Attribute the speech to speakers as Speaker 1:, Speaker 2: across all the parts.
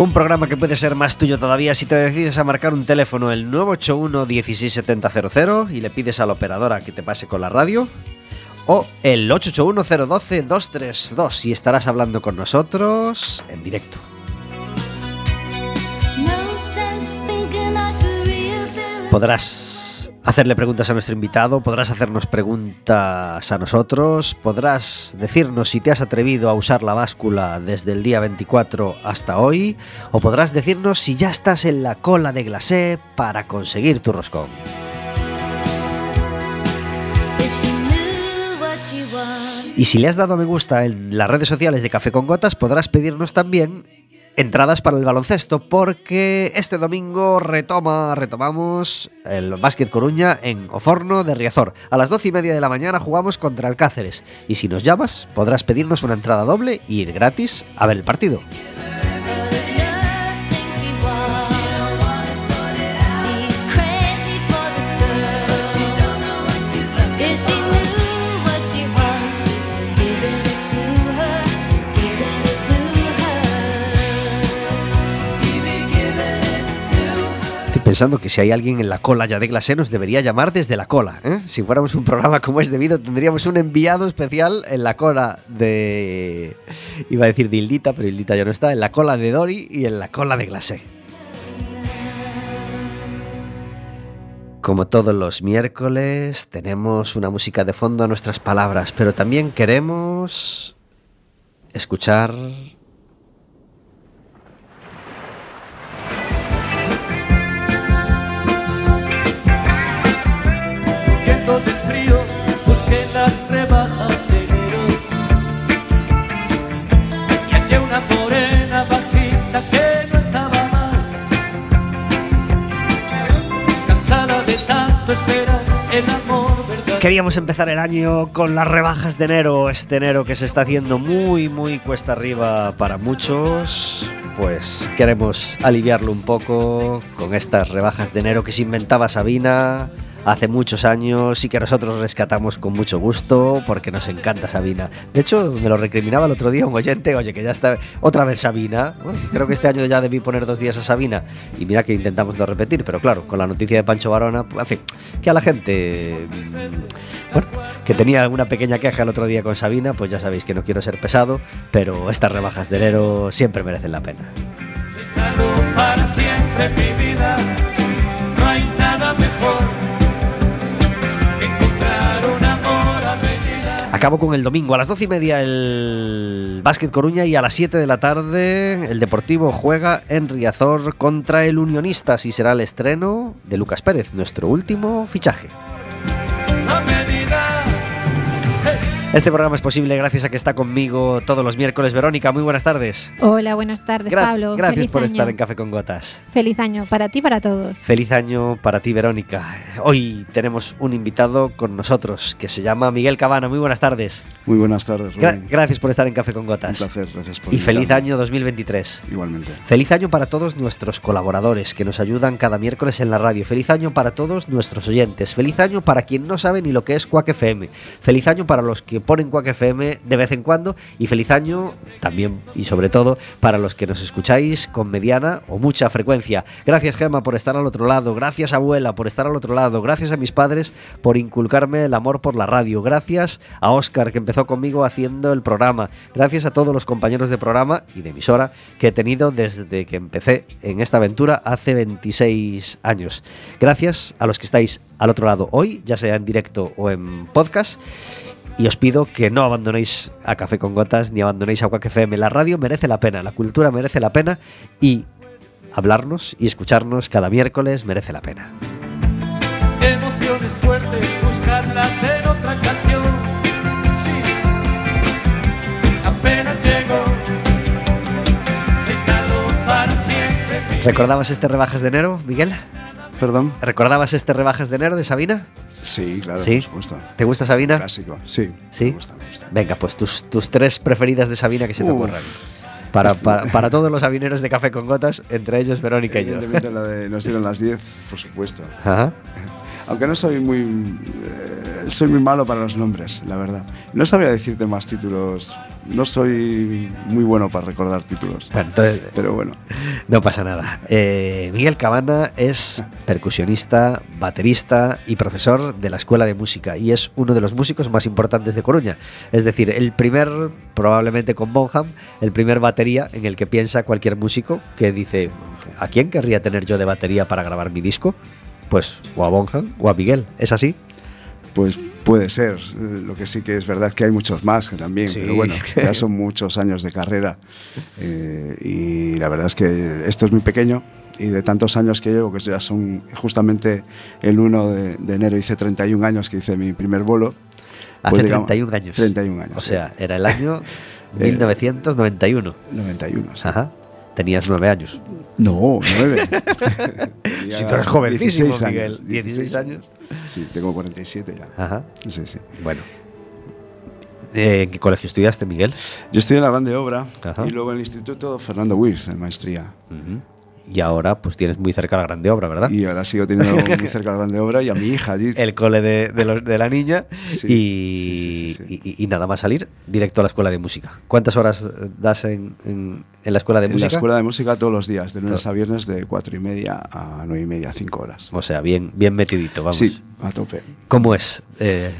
Speaker 1: Un programa que puede ser más tuyo todavía si te decides a marcar un teléfono el 981 16700 y le pides a la operadora que te pase con la radio o el 881 012 232 y estarás hablando con nosotros en directo. Podrás hacerle preguntas a nuestro invitado, podrás hacernos preguntas a nosotros, podrás decirnos si te has atrevido a usar la báscula desde el día 24 hasta hoy, o podrás decirnos si ya estás en la cola de glacé para conseguir tu roscón. Y si le has dado a me gusta en las redes sociales de Café con Gotas, podrás pedirnos también entradas para el baloncesto porque este domingo retoma, retomamos el Básquet Coruña en Oforno de Riazor. A las doce y media de la mañana jugamos contra el Cáceres y si nos llamas podrás pedirnos una entrada doble y ir gratis a ver el partido. Pensando que si hay alguien en la cola ya de glacé nos debería llamar desde la cola. ¿eh? Si fuéramos un programa como es debido, tendríamos un enviado especial en la cola de... Iba a decir de Hildita, pero Hildita ya no está. En la cola de Dori y en la cola de glacé. Como todos los miércoles, tenemos una música de fondo a nuestras palabras, pero también queremos escuchar
Speaker 2: del frío, busqué las rebajas de enero. Y hallé una morena bajita que no estaba mal. Cansada de tanto esperar el amor.
Speaker 1: Queríamos empezar el año con las rebajas de enero, este enero que se está haciendo muy, muy cuesta arriba para muchos. Pues queremos aliviarlo un poco con estas rebajas de enero que se inventaba Sabina hace muchos años y que nosotros rescatamos con mucho gusto porque nos encanta Sabina. De hecho, me lo recriminaba el otro día un oyente, oye, que ya está otra vez Sabina. creo que este año ya debí poner dos días a Sabina y mira que intentamos no repetir, pero claro, con la noticia de Pancho Barona, en fin, que a la gente, mm, bueno, que tenía alguna pequeña queja el otro día con Sabina, pues ya sabéis que no quiero ser pesado, pero estas rebajas de enero siempre merecen la pena.
Speaker 2: Para siempre mi vida, no hay nada mejor
Speaker 1: Acabo con el domingo. A las doce y media el Básquet Coruña y a las 7 de la tarde el Deportivo juega en Riazor contra el Unionistas y será el estreno de Lucas Pérez, nuestro último fichaje. Este programa es posible gracias a que está conmigo todos los miércoles. Verónica, muy buenas tardes.
Speaker 3: Hola, buenas tardes, Pablo.
Speaker 1: Gracias por estar en Café con Gotas.
Speaker 3: Feliz año para ti y para todos.
Speaker 1: Feliz año para ti, Verónica. Hoy tenemos un invitado con nosotros que se llama Miguel Cabana. Muy buenas tardes.
Speaker 4: Muy buenas tardes, Rubén.
Speaker 1: gracias por estar en Café con Gotas.
Speaker 4: Un placer, gracias por
Speaker 1: Y feliz año 2023.
Speaker 4: Igualmente.
Speaker 1: Feliz año para todos nuestros colaboradores que nos ayudan cada miércoles en la radio. Feliz año para todos nuestros oyentes. Feliz año para quien no sabe ni lo que es Quack FM. Feliz año para los que ponen Quack FM de vez en cuando y feliz año también y sobre todo para los que nos escucháis con mediana o mucha frecuencia. Gracias Gema por estar al otro lado, gracias abuela por estar al otro lado, gracias a mis padres por inculcarme el amor por la radio, gracias a Oscar que empezó conmigo haciendo el programa, gracias a todos los compañeros de programa y de emisora que he tenido desde que empecé en esta aventura hace 26 años. Gracias a los que estáis al otro lado hoy, ya sea en directo o en podcast y os pido que no abandonéis a Café con Gotas ni abandonéis a Quack FM. La radio merece la pena, la cultura merece la pena y hablarnos y escucharnos cada miércoles merece la pena.
Speaker 2: Emociones fuertes hacer otra canción. Sí, apenas llegó, se instaló para siempre.
Speaker 1: ¿Recordabas este rebajas de enero, Miguel?
Speaker 4: ¿Perdón?
Speaker 1: ¿Recordabas este rebajas de enero de Sabina?
Speaker 4: Sí, claro,
Speaker 1: ¿Sí?
Speaker 4: por supuesto.
Speaker 1: ¿Te gusta Sabina?
Speaker 4: Clásico, sí.
Speaker 1: ¿Sí?
Speaker 4: Me gusta, me gusta.
Speaker 1: Venga, pues tus, tus tres preferidas de Sabina que se te
Speaker 4: Uf.
Speaker 1: ocurran. Para, para, para todos los sabineros de Café con Gotas, entre ellos Verónica y yo.
Speaker 4: Evidentemente la de Nos dieron las 10, por supuesto.
Speaker 1: Ajá.
Speaker 4: Aunque no soy muy. eh, soy muy malo para los nombres, la verdad. No sabría decirte más títulos. No soy muy bueno para recordar títulos.
Speaker 1: Bueno, entonces
Speaker 4: Pero bueno,
Speaker 1: no pasa nada. Eh, Miguel Cabana es percusionista, baterista y profesor de la Escuela de Música y es uno de los músicos más importantes de Coruña. Es decir, el primer, probablemente con Bonham, el primer batería en el que piensa cualquier músico que dice, ¿a quién querría tener yo de batería para grabar mi disco? Pues o a Bonham o a Miguel. ¿Es así?
Speaker 4: Pues puede ser. Eh, Lo que sí que es verdad que hay muchos más que también.
Speaker 1: Sí.
Speaker 4: Pero bueno, ya son muchos años de carrera. eh, y la verdad es que esto es muy pequeño. Y de tantos años que llevo, que ya son justamente el 1 de, de enero, hice 31 años que hice mi primer bolo.
Speaker 1: Hace
Speaker 4: Pues digamos,
Speaker 1: 31 años.
Speaker 4: 31 años.
Speaker 1: O
Speaker 4: sí.
Speaker 1: sea, era el año
Speaker 4: Eh,
Speaker 1: 1991.
Speaker 4: 91. sí.
Speaker 1: Ajá. Tenías nueve años.
Speaker 4: No, 9.
Speaker 1: Si tú eres jovencísimo, Miguel. 16 años.
Speaker 4: Sí, tengo 47 ya.
Speaker 1: Ajá.
Speaker 4: Sí, sí.
Speaker 1: Bueno. Eh, ¿En qué colegio estudiaste, Miguel?
Speaker 4: Yo estoy en la Grande Obra
Speaker 1: Ajá.
Speaker 4: y luego en el Instituto Fernando Wirth, en maestría.
Speaker 1: Y ahora pues tienes muy cerca la grande obra, ¿verdad?
Speaker 4: Y ahora sigo teniendo muy cerca la Grande Obra y a mi hija allí.
Speaker 1: El cole de, de la niña
Speaker 4: Sí,
Speaker 1: y,
Speaker 4: sí,
Speaker 1: y- y nada más salir directo a la escuela de música. ¿Cuántas horas das en, en- en la escuela de
Speaker 4: en
Speaker 1: música?
Speaker 4: la escuela de música todos los días, de lunes
Speaker 1: Todo.
Speaker 4: a viernes, de 4 y media a 9 y media, 5 horas.
Speaker 1: O sea, bien, bien metidito, vamos.
Speaker 4: Sí, a tope.
Speaker 1: ¿Cómo es eh,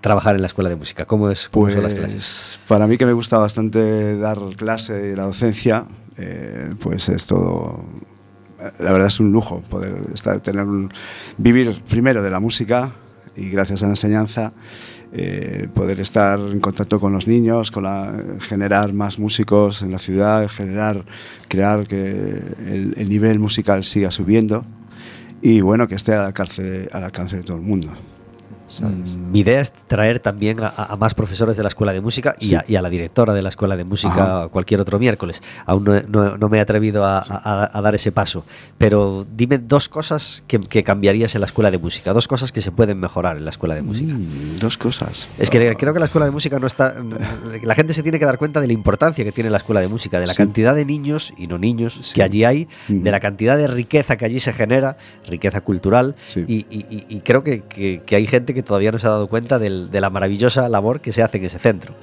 Speaker 1: trabajar en la escuela de música? ¿Cómo, es, cómo son las clases?
Speaker 4: Pues para mí que me gusta bastante dar clase y la docencia, eh, pues es todo... La verdad es un lujo poder estar, tener un- vivir primero de la música y gracias a la enseñanza eh, poder estar en contacto con los niños, con la, generar más músicos en la ciudad, generar, crear que el, el nivel musical siga subiendo y bueno que esté al alcance, al alcance de todo el mundo. ¿Sabes?
Speaker 1: Mm, Mi idea es traer también a, a más profesores de la escuela de música y,
Speaker 4: Sí.
Speaker 1: a, y a la directora de la escuela de música
Speaker 4: Ajá.
Speaker 1: cualquier otro miércoles. Aún no, he- no- no me he atrevido a, dar ese paso. Pero dime dos cosas que, que cambiarías en la escuela de música, dos cosas que se pueden mejorar en la escuela de música.
Speaker 4: Mm, dos cosas.
Speaker 1: Es que creo que la escuela de música no está. La gente se tiene que dar cuenta de la importancia que tiene la escuela de música, de la
Speaker 4: Sí.
Speaker 1: cantidad de niños y no niños que allí hay,
Speaker 4: Mm.
Speaker 1: de la cantidad de riqueza que allí se genera, riqueza cultural.
Speaker 4: Sí.
Speaker 1: Y, y- y- y creo que, que- que hay gente que todavía no se ha dado cuenta del- de la maravillosa labor que se hace en ese centro.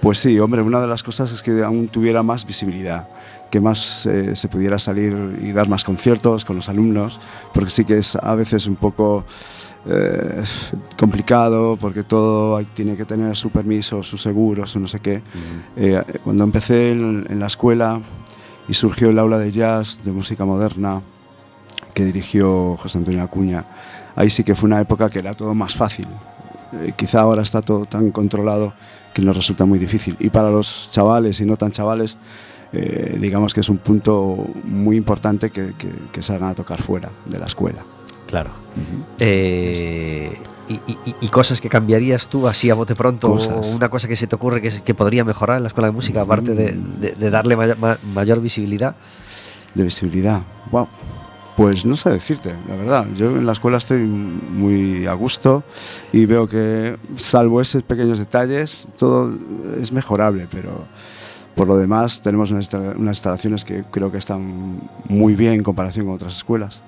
Speaker 4: Pues sí, hombre, una de las cosas es que aún tuviera más visibilidad, que más eh, se pudiera salir y dar más conciertos con los alumnos, porque sí que es a veces un poco eh, complicado, porque todo tiene que tener su permiso, su seguro, su no sé qué. Eh, cuando empecé en, en la escuela y surgió el aula de jazz, de música moderna, que dirigió José Antonio Acuña, ahí sí que fue una época que era todo más fácil. Eh, quizá ahora está todo tan controlado que nos resulta muy difícil. Y para los chavales y no tan chavales, eh, digamos que es un punto muy importante que, que- que salgan a tocar fuera de la escuela.
Speaker 1: Claro. Eh, y, y- y- y cosas que cambiarías tú así a bote pronto?
Speaker 4: Cosas.
Speaker 1: O una cosa que se te ocurre que, podría mejorar en la escuela de música, aparte de, de- de darle maya- ma- mayor visibilidad.
Speaker 4: De visibilidad. Wow. Pues no sé decirte, la verdad. Yo en la escuela estoy muy a gusto y veo que, salvo esos pequeños detalles, todo es mejorable, pero por lo demás tenemos unas insta- unas instalaciones que creo que están muy bien en comparación con otras escuelas.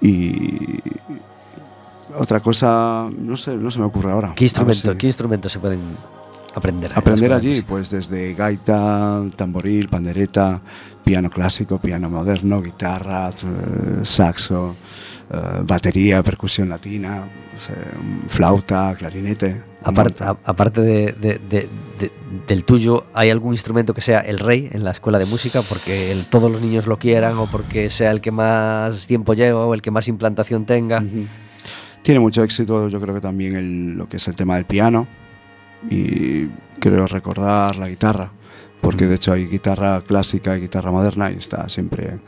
Speaker 4: Y otra cosa, no sé, no se me ocurre ahora.
Speaker 1: ¿Qué instrumento,
Speaker 4: si-
Speaker 1: ¿qué instrumentos se pueden aprender?
Speaker 4: Aprender allí, pues desde gaita, tamboril, pandereta, piano clásico, piano moderno, guitarra, t- saxo, eh, batería, percusión latina, flauta, clarinete.
Speaker 1: Aparte,
Speaker 4: montón.
Speaker 1: a- aparte de, de- de- de- del tuyo, ¿hay algún instrumento que sea el rey en la escuela de música porque el- todos los niños lo quieran o porque sea el que más tiempo lleva o el que más implantación tenga?
Speaker 4: Tiene mucho éxito, yo creo que también el- lo que es el tema del piano y creo recordar la guitarra, porque de hecho hay guitarra clásica y guitarra moderna y está siempre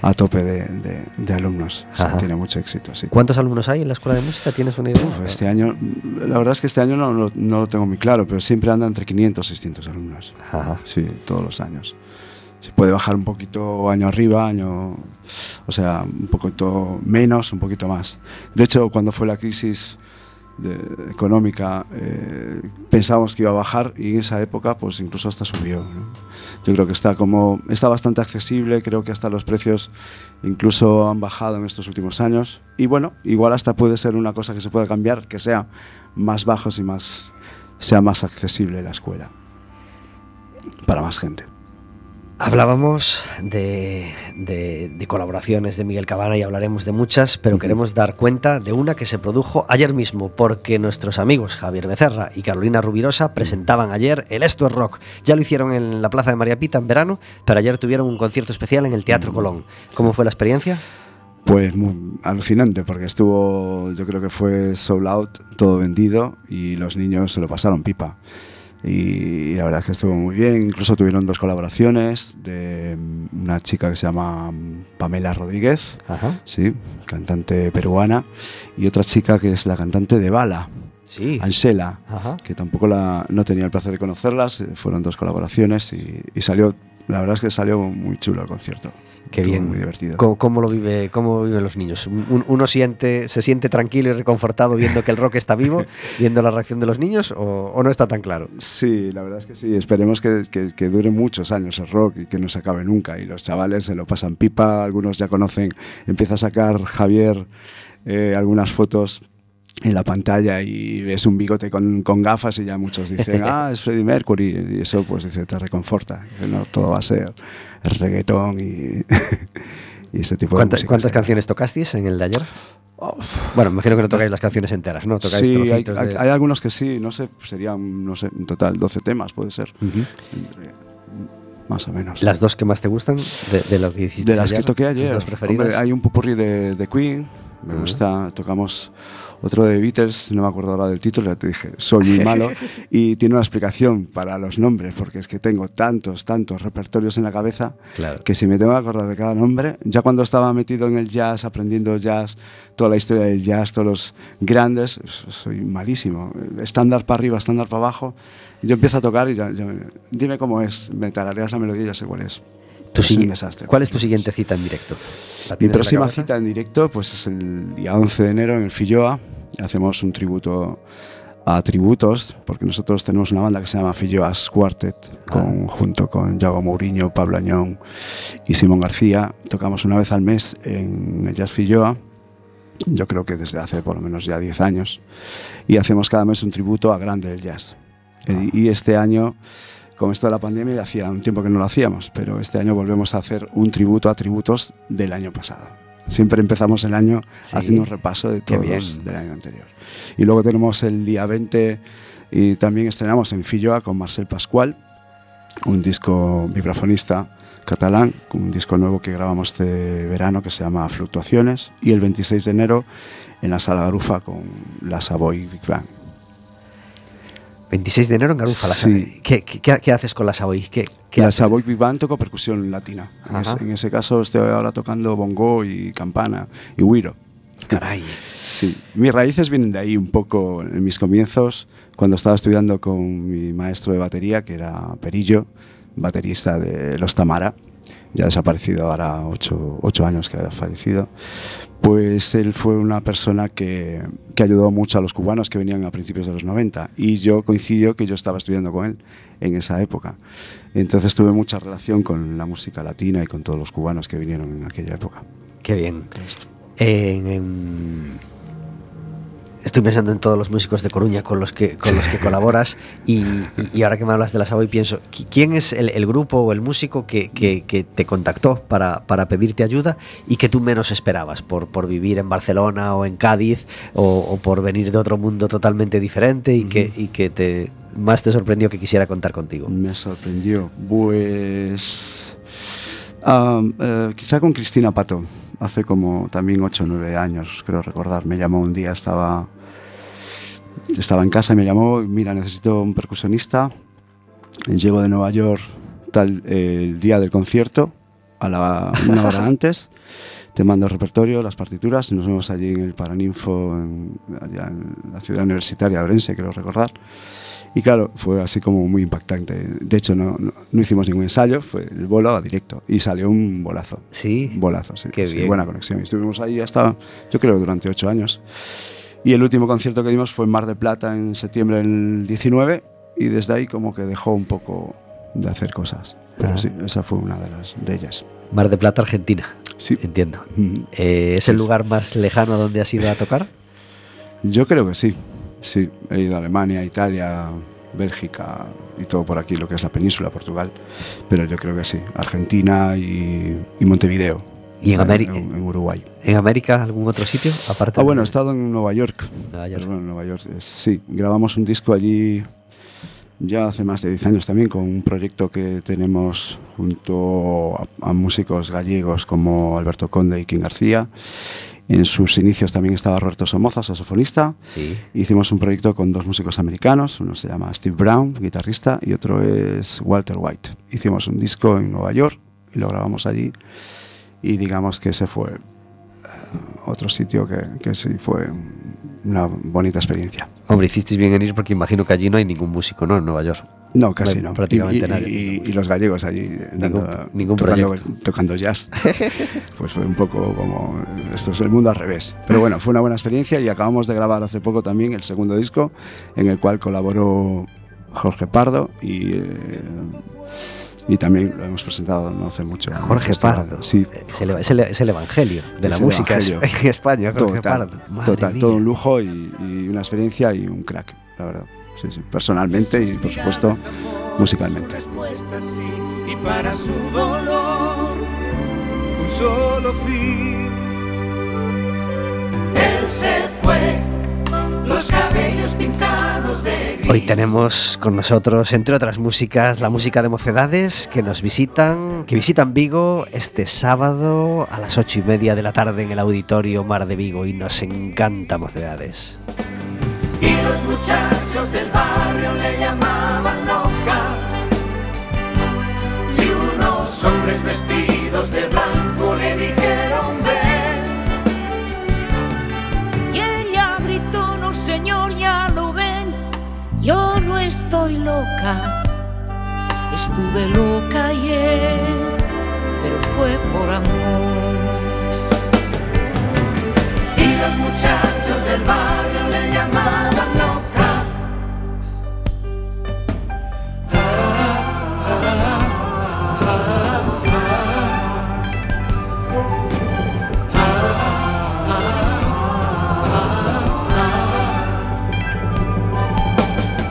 Speaker 4: a tope de, de- de alumnos. O sea, tiene mucho éxito, sí.
Speaker 1: ¿Cuántos alumnos hay en la escuela de música? ¿Tienes una idea?
Speaker 4: Uf, este año, la verdad es que este año no, no- no lo tengo muy claro, pero siempre anda entre 500 y 600 alumnos.
Speaker 1: Ajá.
Speaker 4: Sí, todos los años. Se puede bajar un poquito año arriba, año. O sea, un poquito menos, un poquito más. De hecho, cuando fue la crisis de- económica, eh, pensábamos que iba a bajar y en esa época, pues incluso hasta subió. ¿no? Yo creo que está como. Está bastante accesible, creo que hasta los precios incluso han bajado en estos últimos años. Y bueno, igual hasta puede ser una cosa que se pueda cambiar, que sea más bajos y más. sea más accesible la escuela. Para más gente.
Speaker 1: Hablábamos de, de- de colaboraciones de Miguel Cabana y hablaremos de muchas, pero queremos dar cuenta de una que se produjo ayer mismo, porque nuestros amigos Javier Becerra y Carolina Rubirosa presentaban ayer el Esto es Rock. Ya lo hicieron en la Plaza de María Pita en verano, pero ayer tuvieron un concierto especial en el Teatro Colón. ¿Cómo fue la experiencia?
Speaker 4: Pues muy alucinante, porque estuvo, yo creo que fue sold out, todo vendido, y los niños se lo pasaron pipa. Y la verdad es que estuvo muy bien, incluso tuvieron dos colaboraciones de mm, una chica que se llama mm, Pamela Rodríguez,
Speaker 1: Ajá.
Speaker 4: sí, cantante peruana, y otra chica que es la cantante de Bala,
Speaker 1: Sí.
Speaker 4: Ansela,
Speaker 1: Ajá.
Speaker 4: que tampoco la, no tenía el placer de conocerlas, eh, fueron dos colaboraciones y, y salió, la verdad es que salió muy chulo el concierto.
Speaker 1: Qué
Speaker 4: Estuvo
Speaker 1: bien.
Speaker 4: Muy divertido.
Speaker 1: ¿Cómo, cómo lo vive, ¿Cómo viven los niños? Un- uno siente, se siente tranquilo y reconfortado viendo que el rock está vivo, viendo la reacción de los niños, o, o no está tan claro.
Speaker 4: Sí, la verdad es que sí. Esperemos que, que- que dure muchos años el rock y que no se acabe nunca. Y los chavales se lo pasan pipa, algunos ya conocen. Empieza a sacar Javier eh, algunas fotos en la pantalla y ves un bigote con, con gafas y ya muchos dicen, ah, es Freddie Mercury. Y eso pues dice, te reconforta. Dice, no, todo va a ser reggaetón y, y ese tipo de
Speaker 1: ¿Cuántas,
Speaker 4: música.
Speaker 1: cuántas canciones tocasteis en el de ayer? Bueno, me imagino que no tocáis las canciones enteras, ¿no? Tocáis
Speaker 4: Sí, hay,
Speaker 1: trocitos
Speaker 4: hay-
Speaker 1: de-
Speaker 4: hay algunos que sí, no sé, serían, no sé, en total 12 temas puede ser. Entre- más o menos.
Speaker 1: Las dos que más te gustan de, de lo que hiciste
Speaker 4: De las que toqué ayer. Hombre, hay un popurrí de, de Queen, me gusta. Tocamos otro de Beatles, no me acuerdo ahora del título, ya te dije, soy muy malo. y tiene una explicación para los nombres, porque es que tengo tantos, tantos repertorios en la cabeza
Speaker 1: Claro.
Speaker 4: que si me tengo que acordar de cada nombre, ya cuando estaba metido en el jazz, aprendiendo jazz, toda la historia del jazz, todos los grandes, soy malísimo. Estándar para arriba, estándar para abajo. Yo empiezo a tocar y ya, ya me- dime cómo es, me tarareas la melodía y ya sé cuál es.
Speaker 1: Tu
Speaker 4: Es un desastre.
Speaker 1: ¿Cuál es tu siguiente cita en directo? ¿La
Speaker 4: Mi próxima cita en directo pues es el día 11 de enero en el Filloa. Hacemos un tributo a tributos, porque nosotros tenemos una banda que se llama Filloas Quartet, con,
Speaker 1: Ah.
Speaker 4: junto con Yago Mourinho, Pablo Añón y Simón García. Tocamos una vez al mes en el Jazz Filloa, yo creo que desde hace por lo menos ya 10 años, y hacemos cada mes un tributo a grande del jazz.
Speaker 1: Ah.
Speaker 4: Y este año con esto de la pandemia hacía un tiempo que no lo hacíamos, pero este año volvemos a hacer un tributo a tributos del año pasado. Siempre empezamos el año
Speaker 1: Sí.
Speaker 4: haciendo un repaso de todos los del año anterior. Y luego tenemos el día 20 y también estrenamos en Filloa con Marcel Pascual, un disco vibrafonista catalán, un disco nuevo que grabamos este verano que se llama Fluctuaciones y el 26 de enero en la Sala Garufa con la Savoy Big Bang.
Speaker 1: 26 de enero en Garufa.
Speaker 4: Sí.
Speaker 1: Savoy. ¿Qué, qué- qué- haces con la Savoy? ¿Qué, qué
Speaker 4: la
Speaker 1: haces?
Speaker 4: Savoy Big Band toco percusión latina. En ese, en ese caso estoy ahora tocando bongo y campana y güiro.
Speaker 1: Caray.
Speaker 4: Sí, mis raíces vienen de ahí un poco en mis comienzos, cuando estaba estudiando con mi maestro de batería, que era Perillo, baterista de Los Tamara, ya desaparecido ahora ocho, ocho años que ha fallecido. Pues él fue una persona que, que ayudó mucho a los cubanos que venían a principios de los 90 y yo coincidió que yo estaba estudiando con él en esa época. Entonces tuve mucha relación con la música latina y con todos los cubanos que vinieron en aquella época.
Speaker 1: Qué bien. En- en- Estoy pensando en todos los músicos de Coruña con los que, con los que colaboras y, ahora que me hablas de la Savoy pienso, ¿qui- ¿quién es el, el grupo o el músico que, que- que te contactó para, para pedirte ayuda y que tú menos esperabas por, por vivir en Barcelona o en Cádiz o, o por venir de otro mundo totalmente diferente y que, y que te, más te sorprendió que quisiera contar contigo?
Speaker 4: Me sorprendió. Pues. eh, quizá con Cristina Pato. Hace como también 8 o 9 años, creo recordar. Me llamó un día, estaba. Estaba en casa y me llamó. Mira, necesito un percusionista. Llego de Nueva York tal el día del concierto, a la una hora antes. Te mando el repertorio, las partituras, nos vemos allí en el Paraninfo, en, allá en la ciudad universitaria de Orense, creo recordar. Y claro, fue así como muy impactante. De hecho, no, no, no hicimos ningún ensayo, fue el bolo a directo. Y salió un bolazo.
Speaker 1: Sí.
Speaker 4: Un bolazo, sí.
Speaker 1: Qué
Speaker 4: sí,
Speaker 1: bien.
Speaker 4: buena conexión. Y estuvimos ahí hasta, yo creo, durante ocho años. Y el último concierto que dimos fue en Mar de Plata en septiembre del 19. Y desde ahí como que dejó un poco de hacer cosas. Pero
Speaker 1: Ah.
Speaker 4: sí, esa fue una de, las, de ellas.
Speaker 1: Mar de Plata, Argentina.
Speaker 4: Sí.
Speaker 1: Entiendo.
Speaker 4: Mm.
Speaker 1: Eh, ¿Es el
Speaker 4: sí.
Speaker 1: lugar más lejano donde has ido a tocar?
Speaker 4: Yo creo que sí. Sí, he ido a Alemania, Italia, Bélgica y todo por aquí, lo que es la península, Portugal. Pero yo creo que sí. Argentina y, y Montevideo.
Speaker 1: ¿Y en, Ameri-
Speaker 4: en, en Uruguay.
Speaker 1: en América algún otro sitio? Aparte
Speaker 4: Ah, bueno, he
Speaker 1: de
Speaker 4: estado en Nueva York.
Speaker 1: Nueva York.
Speaker 4: Bueno, en Nueva York, es- sí. Grabamos un disco allí ya hace más de 10 años también con un proyecto que tenemos junto a, a músicos gallegos como Alberto Conde y King García. En sus inicios también estaba Roberto Somoza, saxofonista.
Speaker 1: Sí.
Speaker 4: Hicimos un proyecto con dos músicos americanos, uno se llama Steve Brown, guitarrista, y otro es Walter White. Hicimos un disco en Nueva York y lo grabamos allí y digamos que ese fue eh, otro sitio que, que sí fue una bonita experiencia.
Speaker 1: Hombre, hicisteis bien en ir porque imagino que allí no hay ningún músico, ¿no? En Nueva York.
Speaker 4: No, casi
Speaker 1: No
Speaker 4: no.
Speaker 1: prácticamente
Speaker 4: y,
Speaker 1: nadie.
Speaker 4: y- y los gallegos allí dando-
Speaker 1: ningún
Speaker 4: tocando, tocando jazz. pues fue un poco como esto es el mundo al revés. Pero bueno, fue una buena experiencia y acabamos de grabar hace poco también el segundo disco en el cual colaboró Jorge Pardo y eh, y también lo hemos presentado no hace mucho.
Speaker 1: Jorge. Pardo.
Speaker 4: Sí.
Speaker 1: Es el, es el- es el evangelio de la
Speaker 4: Es
Speaker 1: música
Speaker 4: evangelio.
Speaker 1: en España, Jorge
Speaker 4: Total,
Speaker 1: Pardo. Madre
Speaker 4: total,
Speaker 1: mía.
Speaker 4: todo un lujo y, y una experiencia y un crack, la verdad. Sí, sí, personalmente y por supuesto musicalmente.
Speaker 5: Respuesta sí, y para su dolor, un solo fin.
Speaker 2: Él se fue, los cabellos pintados de gris.
Speaker 1: Hoy tenemos con nosotros, entre otras músicas, la música de Mocedades que nos visitan, que visitan Vigo este sábado a las ocho y media de la tarde en el Auditorio Mar de Vigo y nos encanta Mocedades.
Speaker 2: Y los muchachos del barrio le llamaban loca. Y unos hombres vestidos
Speaker 6: estuve loca ayer, pero fue por amor.
Speaker 2: Y los muchachos del barrio le llamaban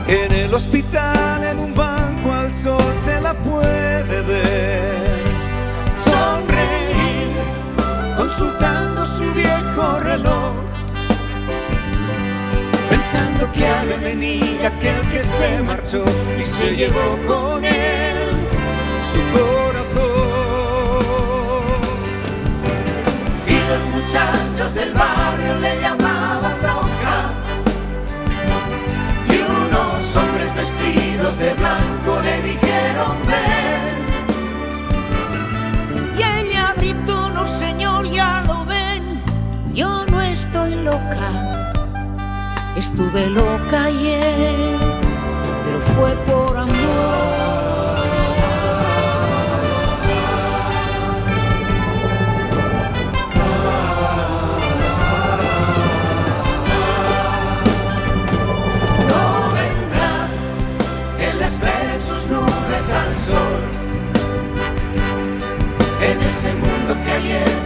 Speaker 5: En el hospital, en un banco al sol se la puede ver. Sonreír, consultando su viejo reloj. Pensando que ha de venir aquel que se marchó y se llevó con él su corazón.
Speaker 2: Y los muchachos del barrio le llamaban de blanco le dijeron ven.
Speaker 6: Y ella gritó, no señor, ya lo ven, yo no estoy loca, estuve loca ayer, pero fue por amor.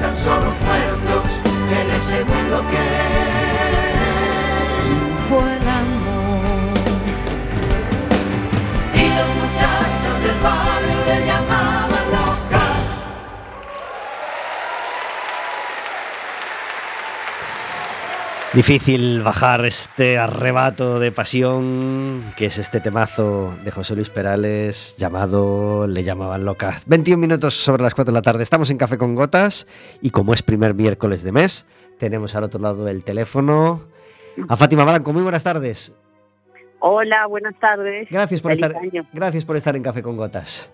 Speaker 2: Tan solo fueron dos, en ese mundo que
Speaker 6: fue
Speaker 1: Difícil bajar este arrebato de pasión que es este temazo de José Luis Perales llamado Le llamaban loca. 21 minutos sobre las 4 de la tarde. Estamos en Café con Gotas y como es primer miércoles de mes, tenemos al otro lado del teléfono a Fátima Baranco. Muy buenas tardes.
Speaker 7: Hola, buenas tardes.
Speaker 1: Gracias por
Speaker 7: Feliz
Speaker 1: estar
Speaker 7: año.
Speaker 1: gracias por estar en Café con Gotas.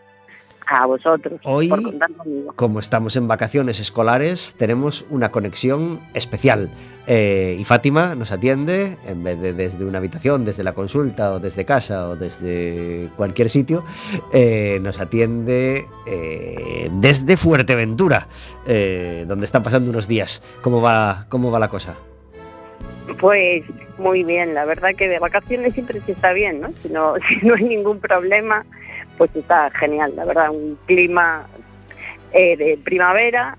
Speaker 7: A vosotros
Speaker 1: Hoy-
Speaker 7: por contar conmigo.
Speaker 1: Como estamos en vacaciones escolares, tenemos una conexión especial. Eh, y Fátima nos atiende, en vez de desde una habitación, desde la consulta, o desde casa, o desde cualquier sitio, eh, nos atiende eh, desde Fuerteventura, eh, donde están pasando unos días. ¿Cómo va, cómo va la cosa?
Speaker 7: Pues muy bien, la verdad que de vacaciones siempre se está bien, ¿no? Si no, si no hay ningún problema, pues está genial, la verdad, un clima eh, de primavera,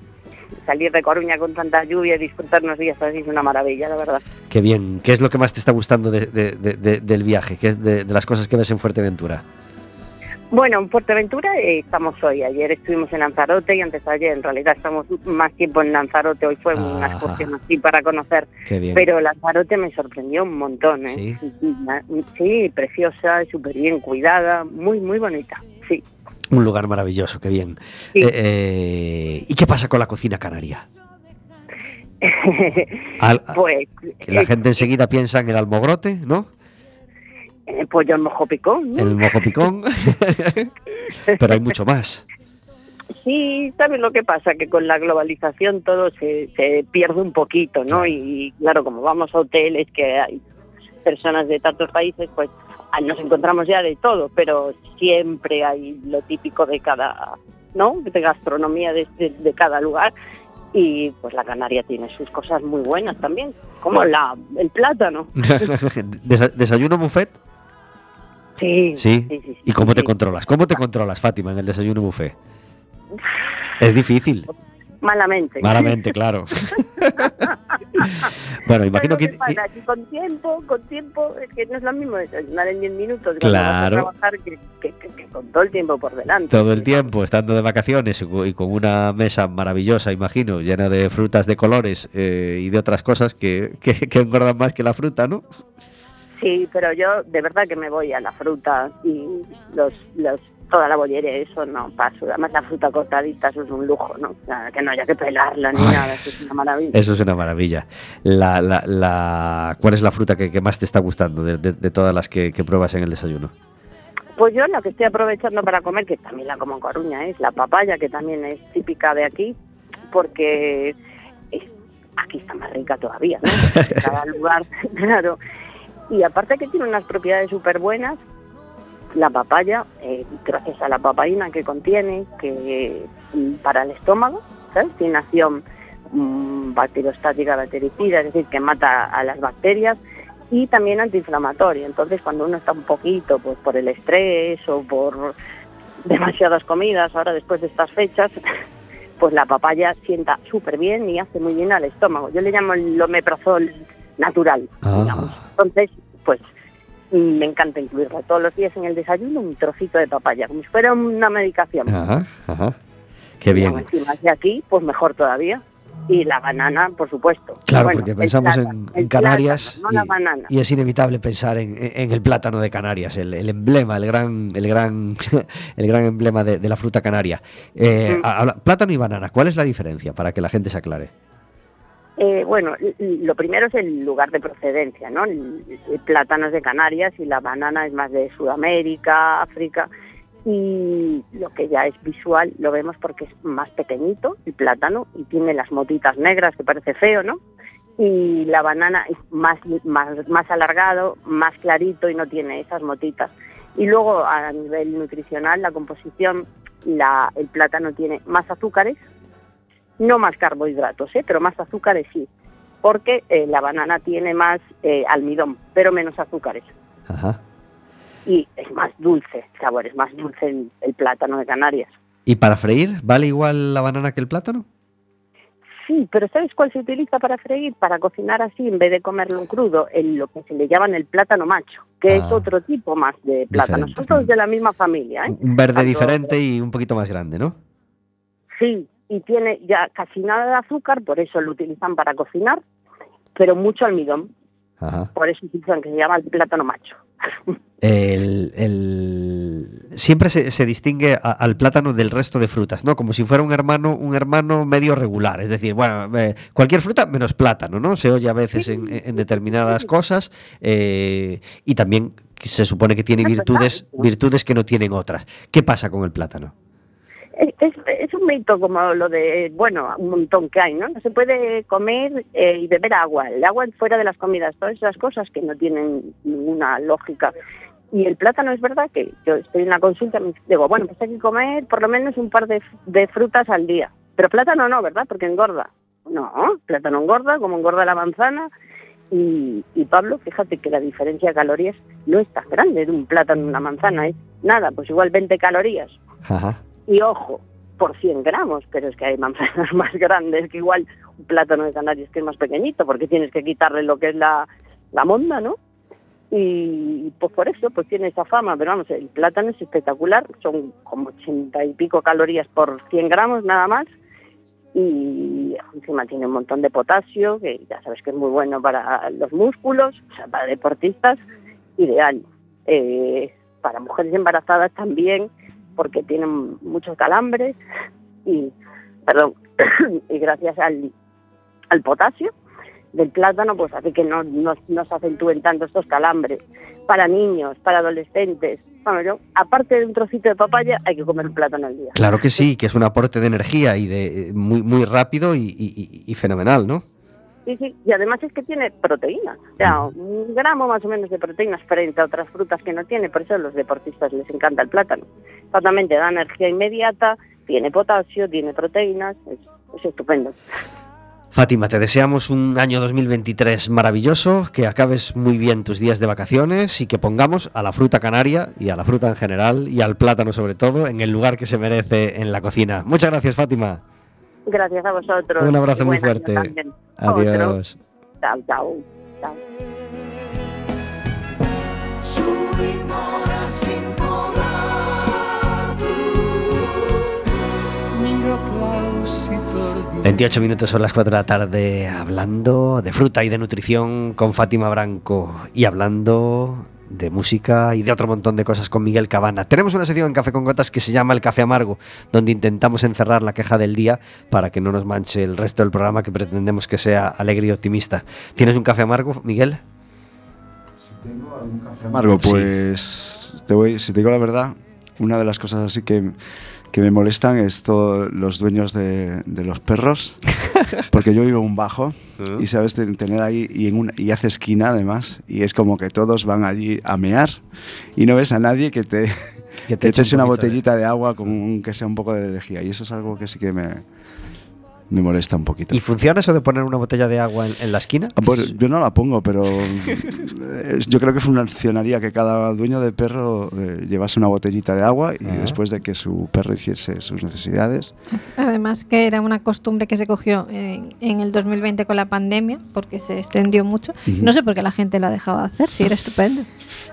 Speaker 7: salir de Coruña con tanta lluvia y disfrutar unos días así es una maravilla, la verdad.
Speaker 1: Qué bien. ¿Qué es lo que más te está gustando de- de- de- de- del viaje? ¿Qué es de las cosas que ves en Fuerteventura?
Speaker 7: Bueno, en Fuerteventura eh, estamos hoy, ayer estuvimos en Lanzarote y antes de ayer en realidad estamos más tiempo en Lanzarote, hoy fue una
Speaker 1: Ajá.
Speaker 7: excursión así para conocer
Speaker 1: Qué bien.
Speaker 7: Pero Lanzarote me sorprendió un montón, ¿eh?
Speaker 1: ¿Sí?
Speaker 7: Sí, preciosa, súper bien cuidada, muy, muy bonita, sí.
Speaker 1: Un lugar maravilloso, qué bien.
Speaker 7: Sí.
Speaker 1: Eh, eh, ¿Y qué pasa con la cocina canaria? Al-
Speaker 7: pues,
Speaker 1: la
Speaker 7: eh,
Speaker 1: gente enseguida piensa en el almogrote, ¿no?
Speaker 7: Eh, pollo en mojo picón, ¿no?
Speaker 1: El mojo picón. Pero hay mucho más.
Speaker 7: Sí, ¿sabes lo que pasa? Que con la globalización todo se, se pierde un poquito, ¿no? Y claro, como vamos a hoteles que hay personas de tantos países, pues ah, nos encontramos ya de todo, pero siempre hay lo típico de cada, ¿no? De gastronomía de, de- de cada lugar. Y pues la Canaria tiene sus cosas muy buenas también, como la, el plátano.
Speaker 1: Desa- ¿Desayuno buffet?
Speaker 7: Sí,
Speaker 1: Sí.
Speaker 7: sí, sí,
Speaker 1: ¿Y cómo te controlas? ¿Cómo te controlas, Fátima, en el desayuno buffet? Es difícil.
Speaker 7: Malamente.
Speaker 1: Malamente, claro. bueno, imagino
Speaker 7: ¿Sabes
Speaker 1: que...
Speaker 7: lo pasa? Que con tiempo, con tiempo, es que no es lo mismo desayunar en 10 minutos cuando vas a
Speaker 1: Claro.
Speaker 7: trabajar que, que- que- que con todo el tiempo por delante.
Speaker 1: Todo el tiempo estando de vacaciones y con una mesa maravillosa, imagino, llena de frutas de colores eh, y de otras cosas que engordan más que la fruta, ¿no?
Speaker 7: Sí, pero yo de verdad que me voy a la fruta y los, los toda la bollería, eso no paso. Además la fruta cortadita, eso es un lujo, ¿no? Que no haya que pelarla ni
Speaker 1: Ay.
Speaker 7: nada, eso es una maravilla.
Speaker 1: Eso es una maravilla. La, la, la- ¿Cuál es la fruta que, que más te está gustando de, de- de todas las que, que pruebas en el desayuno?
Speaker 7: Pues yo lo que estoy aprovechando para comer, que también la como en Coruña, es la papaya, que también es típica de aquí, porque es- aquí está más rica todavía, ¿no? En cada lugar, claro. Y aparte que tiene unas propiedades súper buenas, la papaya, eh, gracias a la papaína que contiene, que mm, para el estómago, ¿sabes? Tiene acción mm, bacteriostática, bactericida, es decir, que mata a las bacterias y también antiinflamatorio. Entonces, cuando uno está un poquito, pues por el estrés o por demasiadas comidas, ahora después de estas fechas, pues la papaya sienta súper bien y hace muy bien al estómago. Yo le llamo el omeprazol natural,
Speaker 1: Ah.
Speaker 7: digamos. Entonces, pues me encanta incluirla todos los días en el desayuno, un trocito de papaya, como si fuera una medicación.
Speaker 1: Ajá, ajá. Qué
Speaker 7: Y
Speaker 1: bien.
Speaker 7: luego encima de aquí, pues mejor todavía. Y la banana, por supuesto.
Speaker 1: Claro,
Speaker 7: Bueno,
Speaker 1: porque pensamos
Speaker 7: plátano,
Speaker 1: en, Canarias
Speaker 7: plátano, no la
Speaker 1: y-
Speaker 7: banana.
Speaker 1: y, es inevitable pensar en, en el plátano de Canarias, el, el emblema, el gran, el gran, el gran emblema de, de la fruta canaria. Eh,
Speaker 7: Mm.
Speaker 1: plátano y banana, ¿cuál es la diferencia para que la gente se aclare?
Speaker 7: Eh, bueno, lo primero es el lugar de procedencia, ¿no? El, plátano es de Canarias y la banana es más de Sudamérica, África. Y lo que ya es visual lo vemos porque es más pequeñito el plátano y tiene las motitas negras que parece feo, ¿no? Y la banana es más, más, más alargado, más clarito y no tiene esas motitas. Y luego a nivel nutricional, la composición, el plátano tiene más azúcares, no más carbohidratos, ¿eh? pero más azúcares sí, porque eh, la banana tiene más eh, almidón, pero menos azúcares.
Speaker 1: Ajá.
Speaker 7: Y es más dulce, el sabor es más dulce el, el plátano de Canarias.
Speaker 1: ¿Y para freír vale igual la banana que el plátano?
Speaker 7: Sí, pero ¿sabes cuál se utiliza para freír? Para cocinar así, en vez de comerlo en crudo, el, lo que se le llaman el plátano macho, que es
Speaker 1: Ah.
Speaker 7: otro tipo más de plátano. Son todos de la misma familia, ¿eh?
Speaker 1: Un verde
Speaker 7: Tanto-
Speaker 1: diferente y un poquito más grande, ¿no?
Speaker 7: Sí, y tiene ya casi nada de azúcar, por eso lo utilizan para cocinar, pero mucho almidón,
Speaker 1: Ajá.
Speaker 7: por eso utilizan que se llama el plátano macho.
Speaker 1: El, el- Siempre se, se distingue a- al plátano del resto de frutas, ¿no? Como si fuera un hermano, un hermano medio regular. Es decir, bueno, eh, cualquier fruta menos plátano, ¿no? Se oye a veces en, en determinadas cosas eh, y también se supone que tiene virtudes, virtudes que no tienen otras. ¿Qué pasa con el plátano?
Speaker 7: Es, es- un mito como lo de, bueno, un montón que hay, ¿no? No se puede comer eh, y beber agua, el agua fuera de las comidas, todas esas cosas que no tienen ninguna lógica. Y el plátano es verdad que yo estoy en la consulta, me digo, bueno, pues hay que comer por lo menos un par de, de frutas al día. Pero plátano no, ¿verdad? Porque engorda. No, plátano engorda, como engorda la manzana. Y, y Pablo, fíjate que la diferencia de calorías no es tan grande de un plátano una manzana, es nada, pues igual 20 calorías. Y ojo, por 100 gramos, pero es que hay manzanas más grandes que igual un plátano de Canarias que es más pequeñito, porque tienes que quitarle lo que es la, la monda, ¿no? Y pues por eso pues tiene esa fama, pero vamos, el plátano es espectacular, son como 80 y pico calorías por 100 gramos nada más, y encima tiene un montón de potasio, que ya sabes que es muy bueno para los músculos, o sea, para deportistas, ideal. Eh, para mujeres embarazadas también, porque tienen muchos calambres y, perdón, y gracias al, al potasio del plátano, pues hace que no, no, no se acentúen tanto estos calambres. Para niños, para adolescentes, bueno, yo, aparte de un trocito de papaya, hay que comer un plátano al día.
Speaker 1: Claro que sí, que es un aporte de energía y de muy, muy rápido y fenomenal, ¿no?
Speaker 7: Sí, sí, y además es que tiene proteínas, o sea, un gramo más o menos de proteínas frente a otras frutas que no tiene, por eso a los deportistas les encanta el plátano. Exactamente, da energía inmediata, tiene potasio, tiene proteínas, es, es estupendo.
Speaker 1: Fátima, te deseamos un año 2023 maravilloso, que acabes muy bien tus días de vacaciones y que pongamos a la fruta canaria y a la fruta en general y al plátano sobre todo en el lugar que se merece en la cocina. Muchas gracias, Fátima.
Speaker 7: Gracias a vosotros.
Speaker 1: Un abrazo muy fuerte. Adiós.
Speaker 7: Chao, chao. chao.
Speaker 5: Subimos sin Miro Klaus y Tordi
Speaker 1: 28 minutos son las 4 de la tarde hablando de fruta y de nutrición con Fátima Branco y hablando de música y de otro montón de cosas con Miguel Cabana. Tenemos una sección en Café con Gotas que se llama El Café Amargo, donde intentamos encerrar la queja del día para que no nos manche el resto del programa que pretendemos que sea alegre y optimista. ¿Tienes un café amargo, Miguel?
Speaker 4: Amargo,
Speaker 1: Sí.
Speaker 4: pues te voy, si te digo la verdad, una de las cosas así que, que me molestan es todos los dueños de, de los perros, porque yo vivo un bajo y sabes ten- tener ahí y, en una- y hace esquina además y es como que todos van allí a mear y no ves a nadie que te
Speaker 1: Que
Speaker 4: te eche
Speaker 1: un
Speaker 4: una
Speaker 1: de-
Speaker 4: botellita de agua con un- que sea un poco de lejía y eso es algo que sí que me, me molesta un poquito.
Speaker 1: ¿Y funciona eso de poner una botella de agua en, en la esquina?
Speaker 4: Ah, pues, yo no la pongo, pero eh, yo creo que funcionaría que cada dueño de perro eh, llevase una botellita de agua y
Speaker 1: Ah.
Speaker 4: después de que su perro hiciese sus necesidades.
Speaker 3: Además que era una costumbre que se cogió en, en el 2020 con la pandemia, porque se extendió mucho.
Speaker 4: Ujú.
Speaker 3: No sé por qué la gente lo dejaba hacer, sí, era estupendo.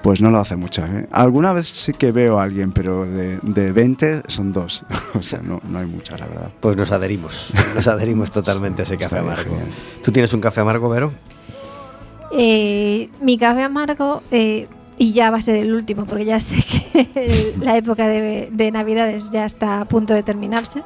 Speaker 4: Pues no lo hace mucha. ¿eh? Alguna vez sí que veo a alguien, pero de, de 20 son dos. o sea, no, no hay mucha, la verdad.
Speaker 1: Pues nos adherimos, nos adherimos totalmente a ese café amargo.
Speaker 4: genial.
Speaker 1: ¿Tú tienes un café amargo, Vero?
Speaker 3: Eh, mi café amargo, eh, y ya va a ser el último, porque ya sé que la época de, de Navidades ya está a punto de terminarse,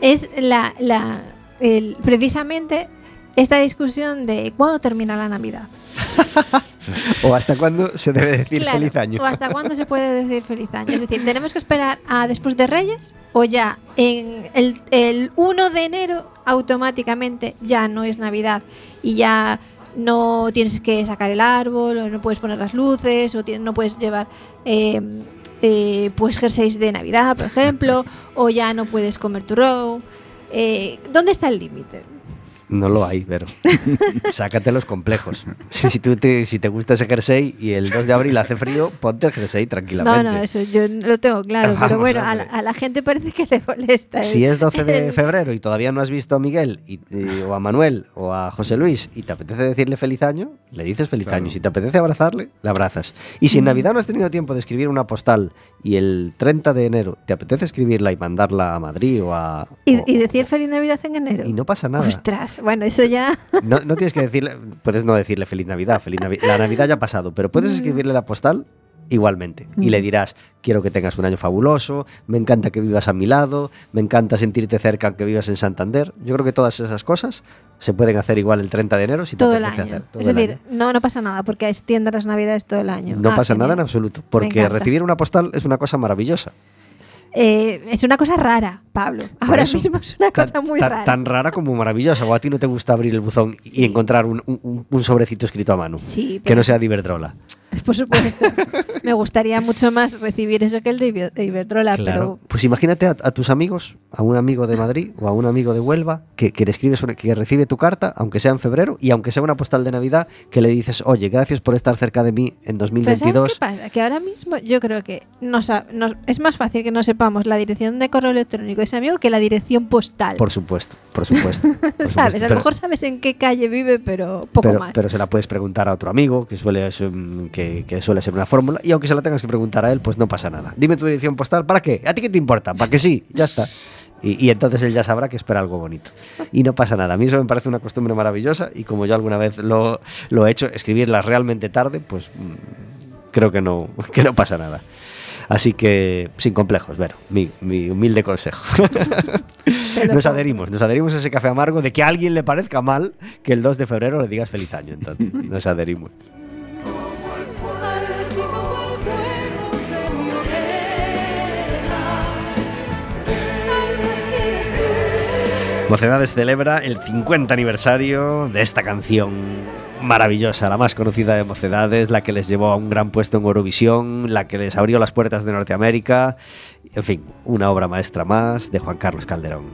Speaker 3: es la, la- el- precisamente esta discusión de cuándo termina la Navidad.
Speaker 1: ¿O hasta cuándo se debe decir
Speaker 3: Claro,
Speaker 1: feliz año?
Speaker 3: ¿O hasta cuándo se puede decir feliz año? Es decir, ¿tenemos que esperar a después de Reyes? ¿O ya en el, el 1 de enero automáticamente ya no es Navidad y ya no tienes que sacar el árbol, o no puedes poner las luces, o no puedes llevar eh, eh, pues jerseys de Navidad, por ejemplo, o ya no puedes comer turrón? Eh, ¿Dónde está el límite?
Speaker 1: No lo hay, Vero. Sácate los complejos. Si, si tú te, si te gusta ese jersey y el 2 de abril hace frío, ponte el jersey tranquilamente.
Speaker 3: No, no, eso yo lo tengo claro,
Speaker 1: Vamos,
Speaker 3: pero bueno, a la,
Speaker 1: hombre.
Speaker 3: a la gente parece que le molesta.
Speaker 1: Si es 12 de
Speaker 3: el-
Speaker 1: febrero y todavía no has visto a Miguel y- y- o a Manuel o a José Luis y te apetece decirle feliz año, le dices feliz
Speaker 4: Claro.
Speaker 1: año. Si te apetece abrazarle, le abrazas. Y si en
Speaker 3: Mm.
Speaker 1: Navidad no has tenido tiempo de escribir una postal y el 30 de enero te apetece escribirla y mandarla a Madrid o a...
Speaker 3: Y,
Speaker 1: o-
Speaker 3: y decir feliz Navidad en enero.
Speaker 1: y no pasa nada.
Speaker 3: Ostras, bueno, eso ya.
Speaker 1: No, no tienes que decirle, puedes no decirle feliz Navidad, feliz Navi- la Navidad ya ha pasado, pero puedes escribirle la postal igualmente y le dirás, quiero que tengas un año fabuloso, me encanta que vivas a mi lado, me encanta sentirte cerca aunque vivas en Santander. Yo creo que todas esas cosas se pueden hacer igual el 30 de enero si te
Speaker 3: todo el
Speaker 1: apetece
Speaker 3: año.
Speaker 1: hacer, todo
Speaker 3: es
Speaker 1: el
Speaker 3: decir,
Speaker 1: año.
Speaker 3: no, no pasa nada porque extienda las Navidades todo el año.
Speaker 1: No
Speaker 3: Ah,
Speaker 1: pasa nada en absoluto, porque recibir una postal es una cosa maravillosa.
Speaker 3: Eh, es una cosa rara, Pablo. Ahora
Speaker 1: eso,
Speaker 3: mismo es una
Speaker 1: tan-
Speaker 3: cosa muy
Speaker 1: tan,
Speaker 3: rara.
Speaker 1: Tan rara como maravillosa. O a ti no te gusta abrir el buzón y encontrar un, un- un sobrecito escrito a mano.
Speaker 3: Sí,
Speaker 1: Que no sea de Iberdrola.
Speaker 3: Por supuesto. Me gustaría mucho más recibir eso que el de Iber- de Iberdrola,
Speaker 1: Claro. Pues imagínate a, a tus amigos, a un amigo de Madrid o a un amigo de Huelva que, que le escribes una- que recibe tu carta, aunque sea en febrero, y aunque sea una postal de Navidad, que le dices, oye, gracias por estar cerca de mí en
Speaker 3: pero... Pero ¿sabes
Speaker 1: 2022.
Speaker 3: qué pasa? Que ahora mismo yo creo que no es más fácil que no sepamos la dirección de correo electrónico de ese amigo que la dirección postal.
Speaker 1: Por supuesto, por supuesto. por
Speaker 3: ¿Sabes? A
Speaker 1: Pero-
Speaker 3: lo mejor sabes en qué calle vive, pero poco
Speaker 1: pero,
Speaker 3: más.
Speaker 1: pero se la puedes preguntar a otro amigo, que suele, mm, que, que suele ser una fórmula, y aunque se la tengas que preguntar a él, pues no pasa nada. Dime tu dirección postal, ¿para qué? ¿A ti qué te importa? ¿Para que sí? Ya está. Y, y entonces él ya sabrá que espera algo bonito. Y no pasa nada. A mí eso me parece una costumbre maravillosa, y como yo alguna vez lo, lo he hecho, escribirlas realmente tarde, pues mm, creo que no, que no pasa nada. Así que sin complejos, Vero, mi, mi humilde consejo. Nos adherimos, nos adherimos a ese café amargo de que a alguien le parezca mal que el 2 de febrero le digas feliz año. Entonces, nos adherimos. Mocedades celebra el 50 aniversario de esta canción maravillosa, la más conocida de Mocedades, la que les llevó a un gran puesto en Eurovisión, la que les abrió las puertas de Norteamérica. En fin, una obra maestra más de Juan Carlos Calderón.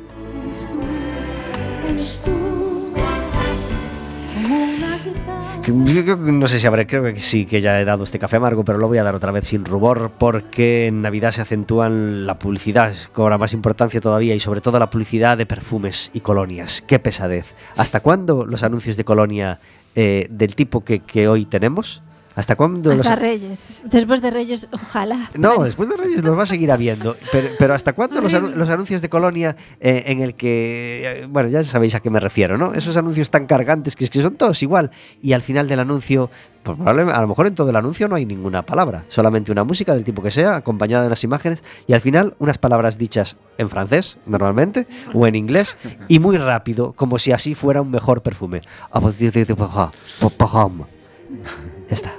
Speaker 1: No sé si habré, creo que sí que ya he dado este café amargo, pero lo voy a dar otra vez sin rubor porque en Navidad se acentúan la publicidad, cobra más importancia todavía y sobre todo la publicidad de perfumes y colonias. Qué pesadez. ¿Hasta cuándo los anuncios de colonia eh, del tipo que, que hoy tenemos? ¿Hasta cuándo los
Speaker 3: Hasta Reyes. Después de Reyes, ojalá.
Speaker 1: no, después de Reyes los va a seguir habiendo. Pero, pero ¿hasta cuándo los, anu- los anuncios de Colonia eh, en el que... eh, bueno, ya sabéis a qué me refiero, ¿no? Esos anuncios tan cargantes que es que son todos igual. Y al final del anuncio, pues probablemente, a lo mejor en todo el anuncio no hay ninguna palabra. Solamente una música del tipo que sea, acompañada de unas imágenes. Y al final unas palabras dichas en francés, normalmente, o en inglés. Y muy rápido, como si así fuera un mejor perfume. Ya está.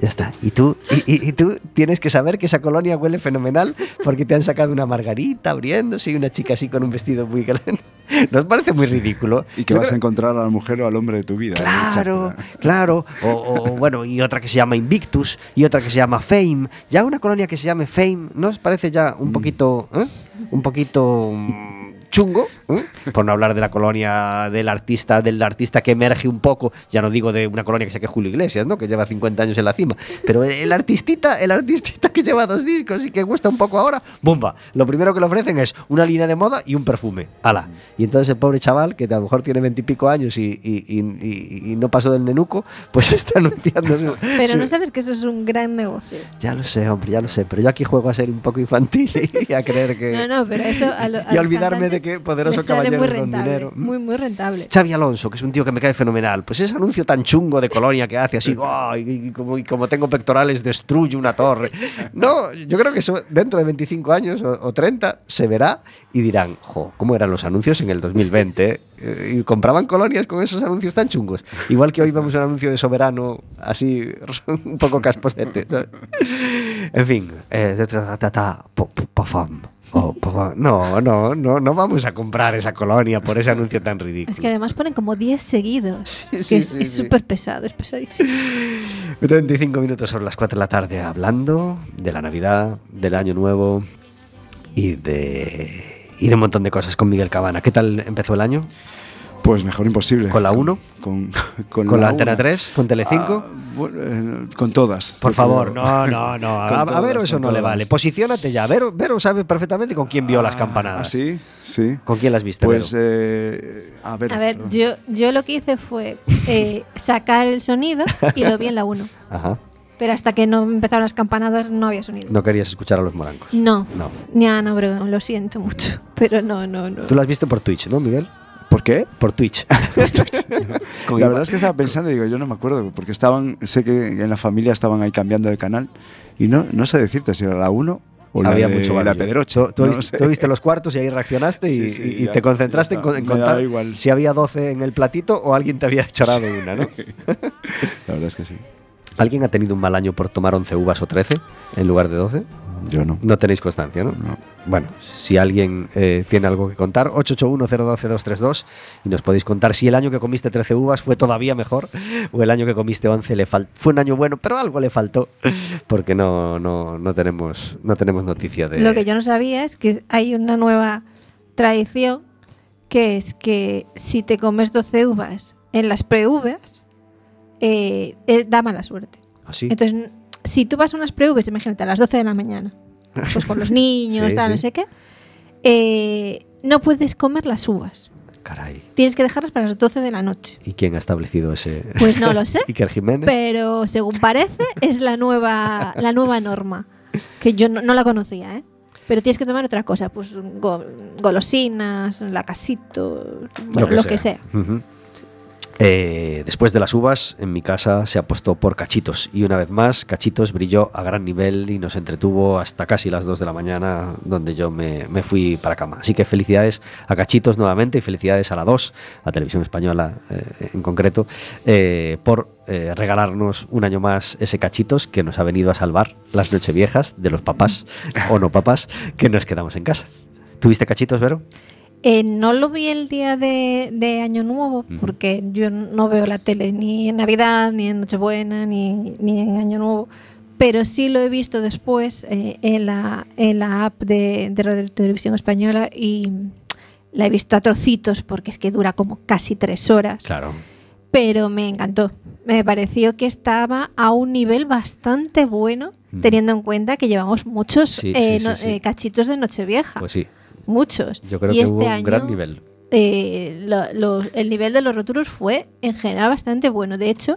Speaker 1: Ya está. Y tú, y, y- y tú tienes que saber que esa colonia huele fenomenal porque te han sacado una margarita abriéndose y una chica así con un vestido muy grande. ¿No os parece muy ridículo?
Speaker 4: Y que
Speaker 1: Yo
Speaker 4: vas a encontrar al mujer o al hombre de tu vida. ¿eh?
Speaker 1: Claro, claro. O, o, bueno, y otra que se llama Invictus y otra que se llama Fame. Ya una colonia que se llame Fame, ¿no os parece ya un poquito, eh? un poquito mm, chungo? eh? Por no hablar de la colonia del artista, del artista que emerge un poco. Ya no digo de una colonia que saque Julio Iglesias, ¿no? Que lleva 50 años en la cima. Pero el artistita, el artistita que lleva dos discos y que gusta un poco ahora, ¡bomba! Lo primero que le ofrecen es una línea de moda y un perfume. ¡Hala! Y entonces el pobre chaval, que a lo mejor tiene veintipico años y, y- y- y- y no pasó del nenuco, pues está anunciando su-
Speaker 3: Pero
Speaker 1: su-
Speaker 3: no sabes que eso es un gran negocio.
Speaker 1: Ya lo sé, hombre, ya lo sé. Pero yo aquí juego a ser un poco infantil y a creer que...
Speaker 3: No, no, pero eso a, lo- a
Speaker 1: Y
Speaker 3: los
Speaker 1: olvidarme de
Speaker 3: cantantes
Speaker 1: que poderoso caballero
Speaker 3: muy rentable,
Speaker 1: dinero.
Speaker 3: Muy, muy rentable.
Speaker 1: Xavi Alonso, que es un tío que me cae fenomenal. Pues ese anuncio tan chungo de Colonia que hace así, "Ay, y, y como, y como tengo pectorales, destruyo una torre. No, yo creo que eso dentro de 25 años o, o 30 se verá y dirán, jo, ¿cómo eran los anuncios en el 2020? Eh? Y compraban colonias con esos anuncios tan chungos. Igual que hoy vemos un anuncio de soberano así, un poco casposete. ¿sabes? En fin, eh, no, no, no, no vamos a comprar esa colonia por ese anuncio tan ridículo.
Speaker 3: Es que además ponen como 10 seguidos.
Speaker 1: Sí,
Speaker 3: que
Speaker 1: sí,
Speaker 3: es
Speaker 1: sí,
Speaker 3: es
Speaker 1: sí.
Speaker 3: súper pesado, es pesadísimo.
Speaker 1: 35 minutos sobre las 4 de la tarde hablando de la Navidad, del Año Nuevo y de, y de un montón de cosas con Miguel Cabana. ¿Qué tal empezó el año?
Speaker 4: Pues mejor imposible.
Speaker 1: ¿Con la 1?
Speaker 4: Con,
Speaker 1: ¿Con la Antena
Speaker 4: una.
Speaker 1: 3? ¿Con Telecinco?
Speaker 4: Ah, bueno, eh, con todas.
Speaker 1: Por favor,
Speaker 4: creo.
Speaker 1: no, no, no. A,
Speaker 4: Con
Speaker 1: a Vero
Speaker 4: todas,
Speaker 1: eso no le
Speaker 4: todas.
Speaker 1: vale. Posiciónate ya. Vero, Vero sabe perfectamente con quién vio las
Speaker 4: Ah,
Speaker 1: campanadas.
Speaker 4: Sí, sí.
Speaker 1: ¿Con quién las viste,
Speaker 4: Pues,
Speaker 1: Vero?
Speaker 4: eh, a ver.
Speaker 3: A ver, yo, yo lo que hice fue eh, sacar el sonido y lo vi en la 1.
Speaker 1: Ajá.
Speaker 3: Pero hasta que no empezaron las campanadas no había sonido.
Speaker 1: No querías escuchar a los morancos.
Speaker 3: No.
Speaker 1: No.
Speaker 3: Ya, no, bro, lo siento mucho. Pero no, no, no.
Speaker 1: Tú lo has visto por Twitch, ¿no, Miguel?
Speaker 4: ¿Por qué?
Speaker 1: Por Twitch. Con
Speaker 4: la
Speaker 1: Iva-
Speaker 4: verdad es que estaba pensando y digo, yo no me acuerdo, porque estaban, sé que en la familia estaban ahí cambiando de canal y no, no sé decirte si era la 1 o la,
Speaker 1: Había
Speaker 4: de,
Speaker 1: mucho
Speaker 4: la. Pedroche.
Speaker 1: Tú,
Speaker 4: no
Speaker 1: viste, tú viste los cuartos y ahí reaccionaste y,
Speaker 4: Sí, sí,
Speaker 1: y- y
Speaker 4: ya-
Speaker 1: te concentraste en, en contar
Speaker 4: igual.
Speaker 1: si había 12 en el platito o alguien te había chorado una, ¿no?
Speaker 4: La verdad es que sí.
Speaker 1: ¿Alguien ha tenido un mal año por tomar 11 uvas o 13 en lugar de 12?
Speaker 4: yo no.
Speaker 1: No tenéis constancia, ¿no?
Speaker 4: No.
Speaker 1: Bueno, si alguien eh, tiene algo que contar, 881-012-232 y nos podéis contar si el año que comiste 13 uvas fue todavía mejor o el año que comiste 11 le fal- fue un año bueno, pero algo le faltó porque no, no, no, tenemos, no tenemos noticia de...
Speaker 3: Lo que yo no sabía es que hay una nueva tradición que es que si te comes 12 uvas en las pre-uvas, eh, eh, da mala suerte.
Speaker 1: ¿Así?
Speaker 3: Entonces, si tú vas a unas pre-uvas, imagínate, a las 12 de la mañana, pues con los niños,
Speaker 1: Sí,
Speaker 3: tal, no sé qué, eh, no puedes comer las uvas.
Speaker 1: Caray.
Speaker 3: Tienes que dejarlas para las 12 de la noche.
Speaker 1: ¿Y quién ha establecido ese...?
Speaker 3: Pues no lo sé,
Speaker 1: Iker Jiménez.
Speaker 3: pero según parece es la nueva, la nueva norma, que yo no, no la conocía, ¿eh? Pero tienes que tomar otra cosa, pues go- golosinas, lacasito, bueno, lo, que sea.
Speaker 1: Ujú. Eh, después de las uvas, en mi casa se apostó por Cachitos y una vez más Cachitos brilló a gran nivel y nos entretuvo hasta casi las 2 de la mañana donde yo me, fui para cama. Así que felicidades a Cachitos nuevamente y felicidades a la 2, a Televisión Española eh, en concreto, eh, por regalarnos un año más ese Cachitos que nos ha venido a salvar las nocheviejas de los papás o no papás que nos quedamos en casa. ¿Tuviste Cachitos, Vero?
Speaker 3: Eh, no lo vi el día de, de Año Nuevo, porque yo no veo la tele ni en Navidad, ni en Nochebuena, ni, ni en Año Nuevo, pero sí lo he visto después eh, en, la, en la app de, de Radio Televisión Española y la he visto a trocitos porque es que dura como casi tres horas,
Speaker 1: Claro.
Speaker 3: pero me encantó. Me pareció que estaba a un nivel bastante bueno,
Speaker 1: Ujú.
Speaker 3: teniendo en cuenta que llevamos muchos
Speaker 1: Sí,
Speaker 3: eh,
Speaker 1: sí, sí,
Speaker 3: no-
Speaker 1: sí.
Speaker 3: eh, cachitos de Nochevieja.
Speaker 1: Pues sí,
Speaker 3: muchos.
Speaker 1: yo creo
Speaker 3: y
Speaker 1: que
Speaker 3: este
Speaker 1: hubo un
Speaker 3: año,
Speaker 1: gran nivel.
Speaker 3: eh, lo- lo- el nivel de los roturos fue en general bastante bueno. De hecho,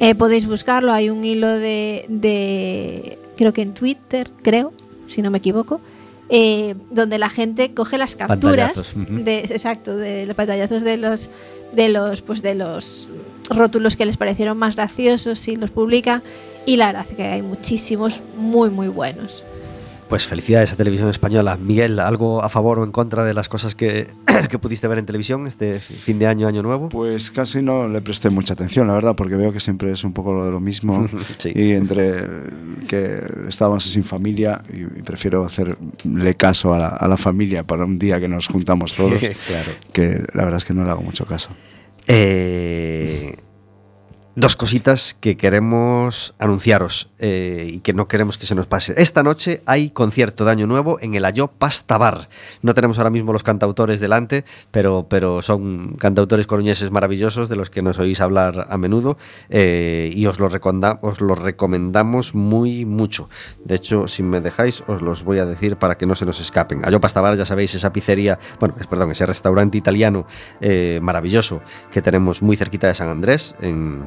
Speaker 3: eh, podéis buscarlo. Hay un hilo de, de- creo que en Twitter, creo, si no me equivoco, eh, donde la gente coge las capturas, de, exacto, de los pantallazos de los, de los, pues de los rótulos que les parecieron más graciosos y los publica. Y la verdad es que hay muchísimos muy, muy buenos.
Speaker 1: Pues felicidades a Televisión Española. Miguel, ¿algo a favor o en contra de las cosas que, que pudiste ver en televisión este fin de año, año nuevo?
Speaker 4: Pues casi no le presté mucha atención, la verdad, porque veo que siempre es un poco lo de lo mismo.
Speaker 1: Sí.
Speaker 4: Y entre que estábamos sin familia y, y prefiero hacerle caso a la, a la familia para un día que nos juntamos todos,
Speaker 1: claro.
Speaker 4: que la verdad es que no le hago mucho caso.
Speaker 1: Eh, dos cositas que queremos anunciaros eh, y que no queremos que se nos pase. Esta noche hay concierto de Año Nuevo en el Ayó Pasta Bar. No tenemos ahora mismo los cantautores delante, pero, pero son cantautores coruñeses maravillosos de los que nos oís hablar a menudo eh, y os los, os los recomendamos muy mucho. De hecho, si me dejáis, os los voy a decir para que no se nos escapen. Ayó Pasta Bar, ya sabéis, esa pizzería, bueno, es, perdón, ese restaurante italiano eh, maravilloso que tenemos muy cerquita de San Andrés, en,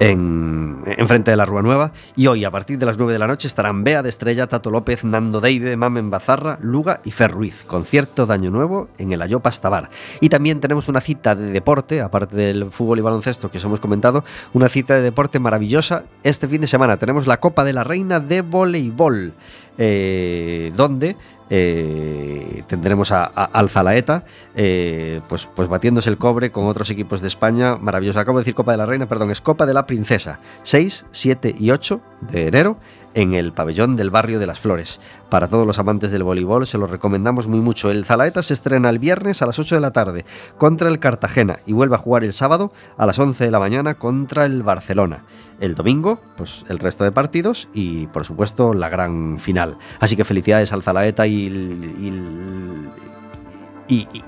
Speaker 1: en, enfrente de la Rúa Nueva. Y hoy, a partir de las 9 de la noche, estarán Bea de Estrella, Tato López, Nando Deive, Mamen Bazarra, Luga y Fer Ruiz. Concierto de Año Nuevo en el Ayó Pastabar. Y también tenemos una cita de deporte, aparte del fútbol y baloncesto que os hemos comentado, una cita de deporte maravillosa. Este fin de semana tenemos la Copa de la Reina de Voleibol, eh, donde eh, tendremos a, a- al Zalaeta eh, pues, pues batiéndose el cobre con otros equipos de España. Maravilloso. Acabo de decir Copa de la Reina, perdón, es Copa de la Princesa. 6, 7 y 8 de enero en el pabellón del barrio de las Flores. Para todos los amantes del voleibol se lo recomendamos muy mucho. El Zalaeta se estrena el viernes a las 8 de la tarde contra el Cartagena y vuelve a jugar el sábado a las 11 de la mañana contra el Barcelona. El domingo, pues el resto de partidos y por supuesto la gran final. Así que felicidades al Zalaeta y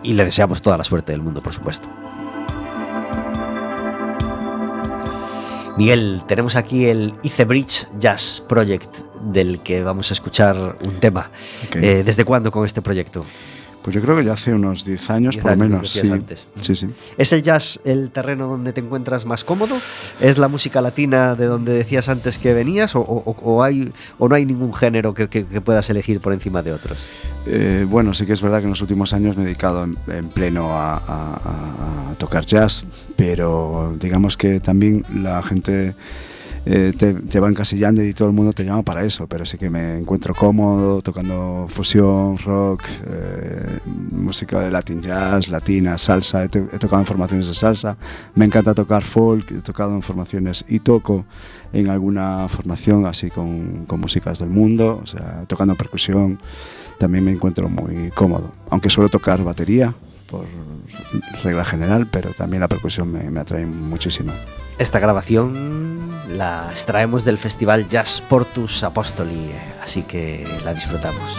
Speaker 1: le deseamos toda la suerte del mundo, por supuesto. Miguel, tenemos aquí el Ice Bridge Jazz Project del que vamos a escuchar un tema. Eh, ¿Desde cuándo con este proyecto?
Speaker 4: Pues yo creo que ya hace unos 10 años,
Speaker 1: 10
Speaker 4: por lo menos. Sí.
Speaker 1: antes.
Speaker 4: sí, sí.
Speaker 1: ¿Es el jazz el terreno donde te encuentras más cómodo? ¿Es la música latina de donde decías antes que venías? ¿O, o- o hay, o no hay ningún género que, que- que puedas elegir por encima de otros?
Speaker 4: Eh, bueno, sí que es verdad que en los últimos años me he dedicado en, en pleno a- a- a tocar jazz, pero digamos que también la gente eh, te, te va encasillando y todo el mundo te llama para eso, pero sí que me encuentro cómodo tocando fusión, rock, eh, música de Latin jazz, latina, salsa. He, he, tocado en formaciones de salsa. Me encanta tocar folk. He tocado en formaciones y toco en alguna formación así con, con músicas del mundo. O sea, tocando percusión. También me encuentro muy cómodo. Aunque suelo tocar batería por regla general, pero también la percusión me, atrae muchísimo.
Speaker 1: Esta grabación la extraemos del festival Jazz Portus Apostoli, así que la disfrutamos.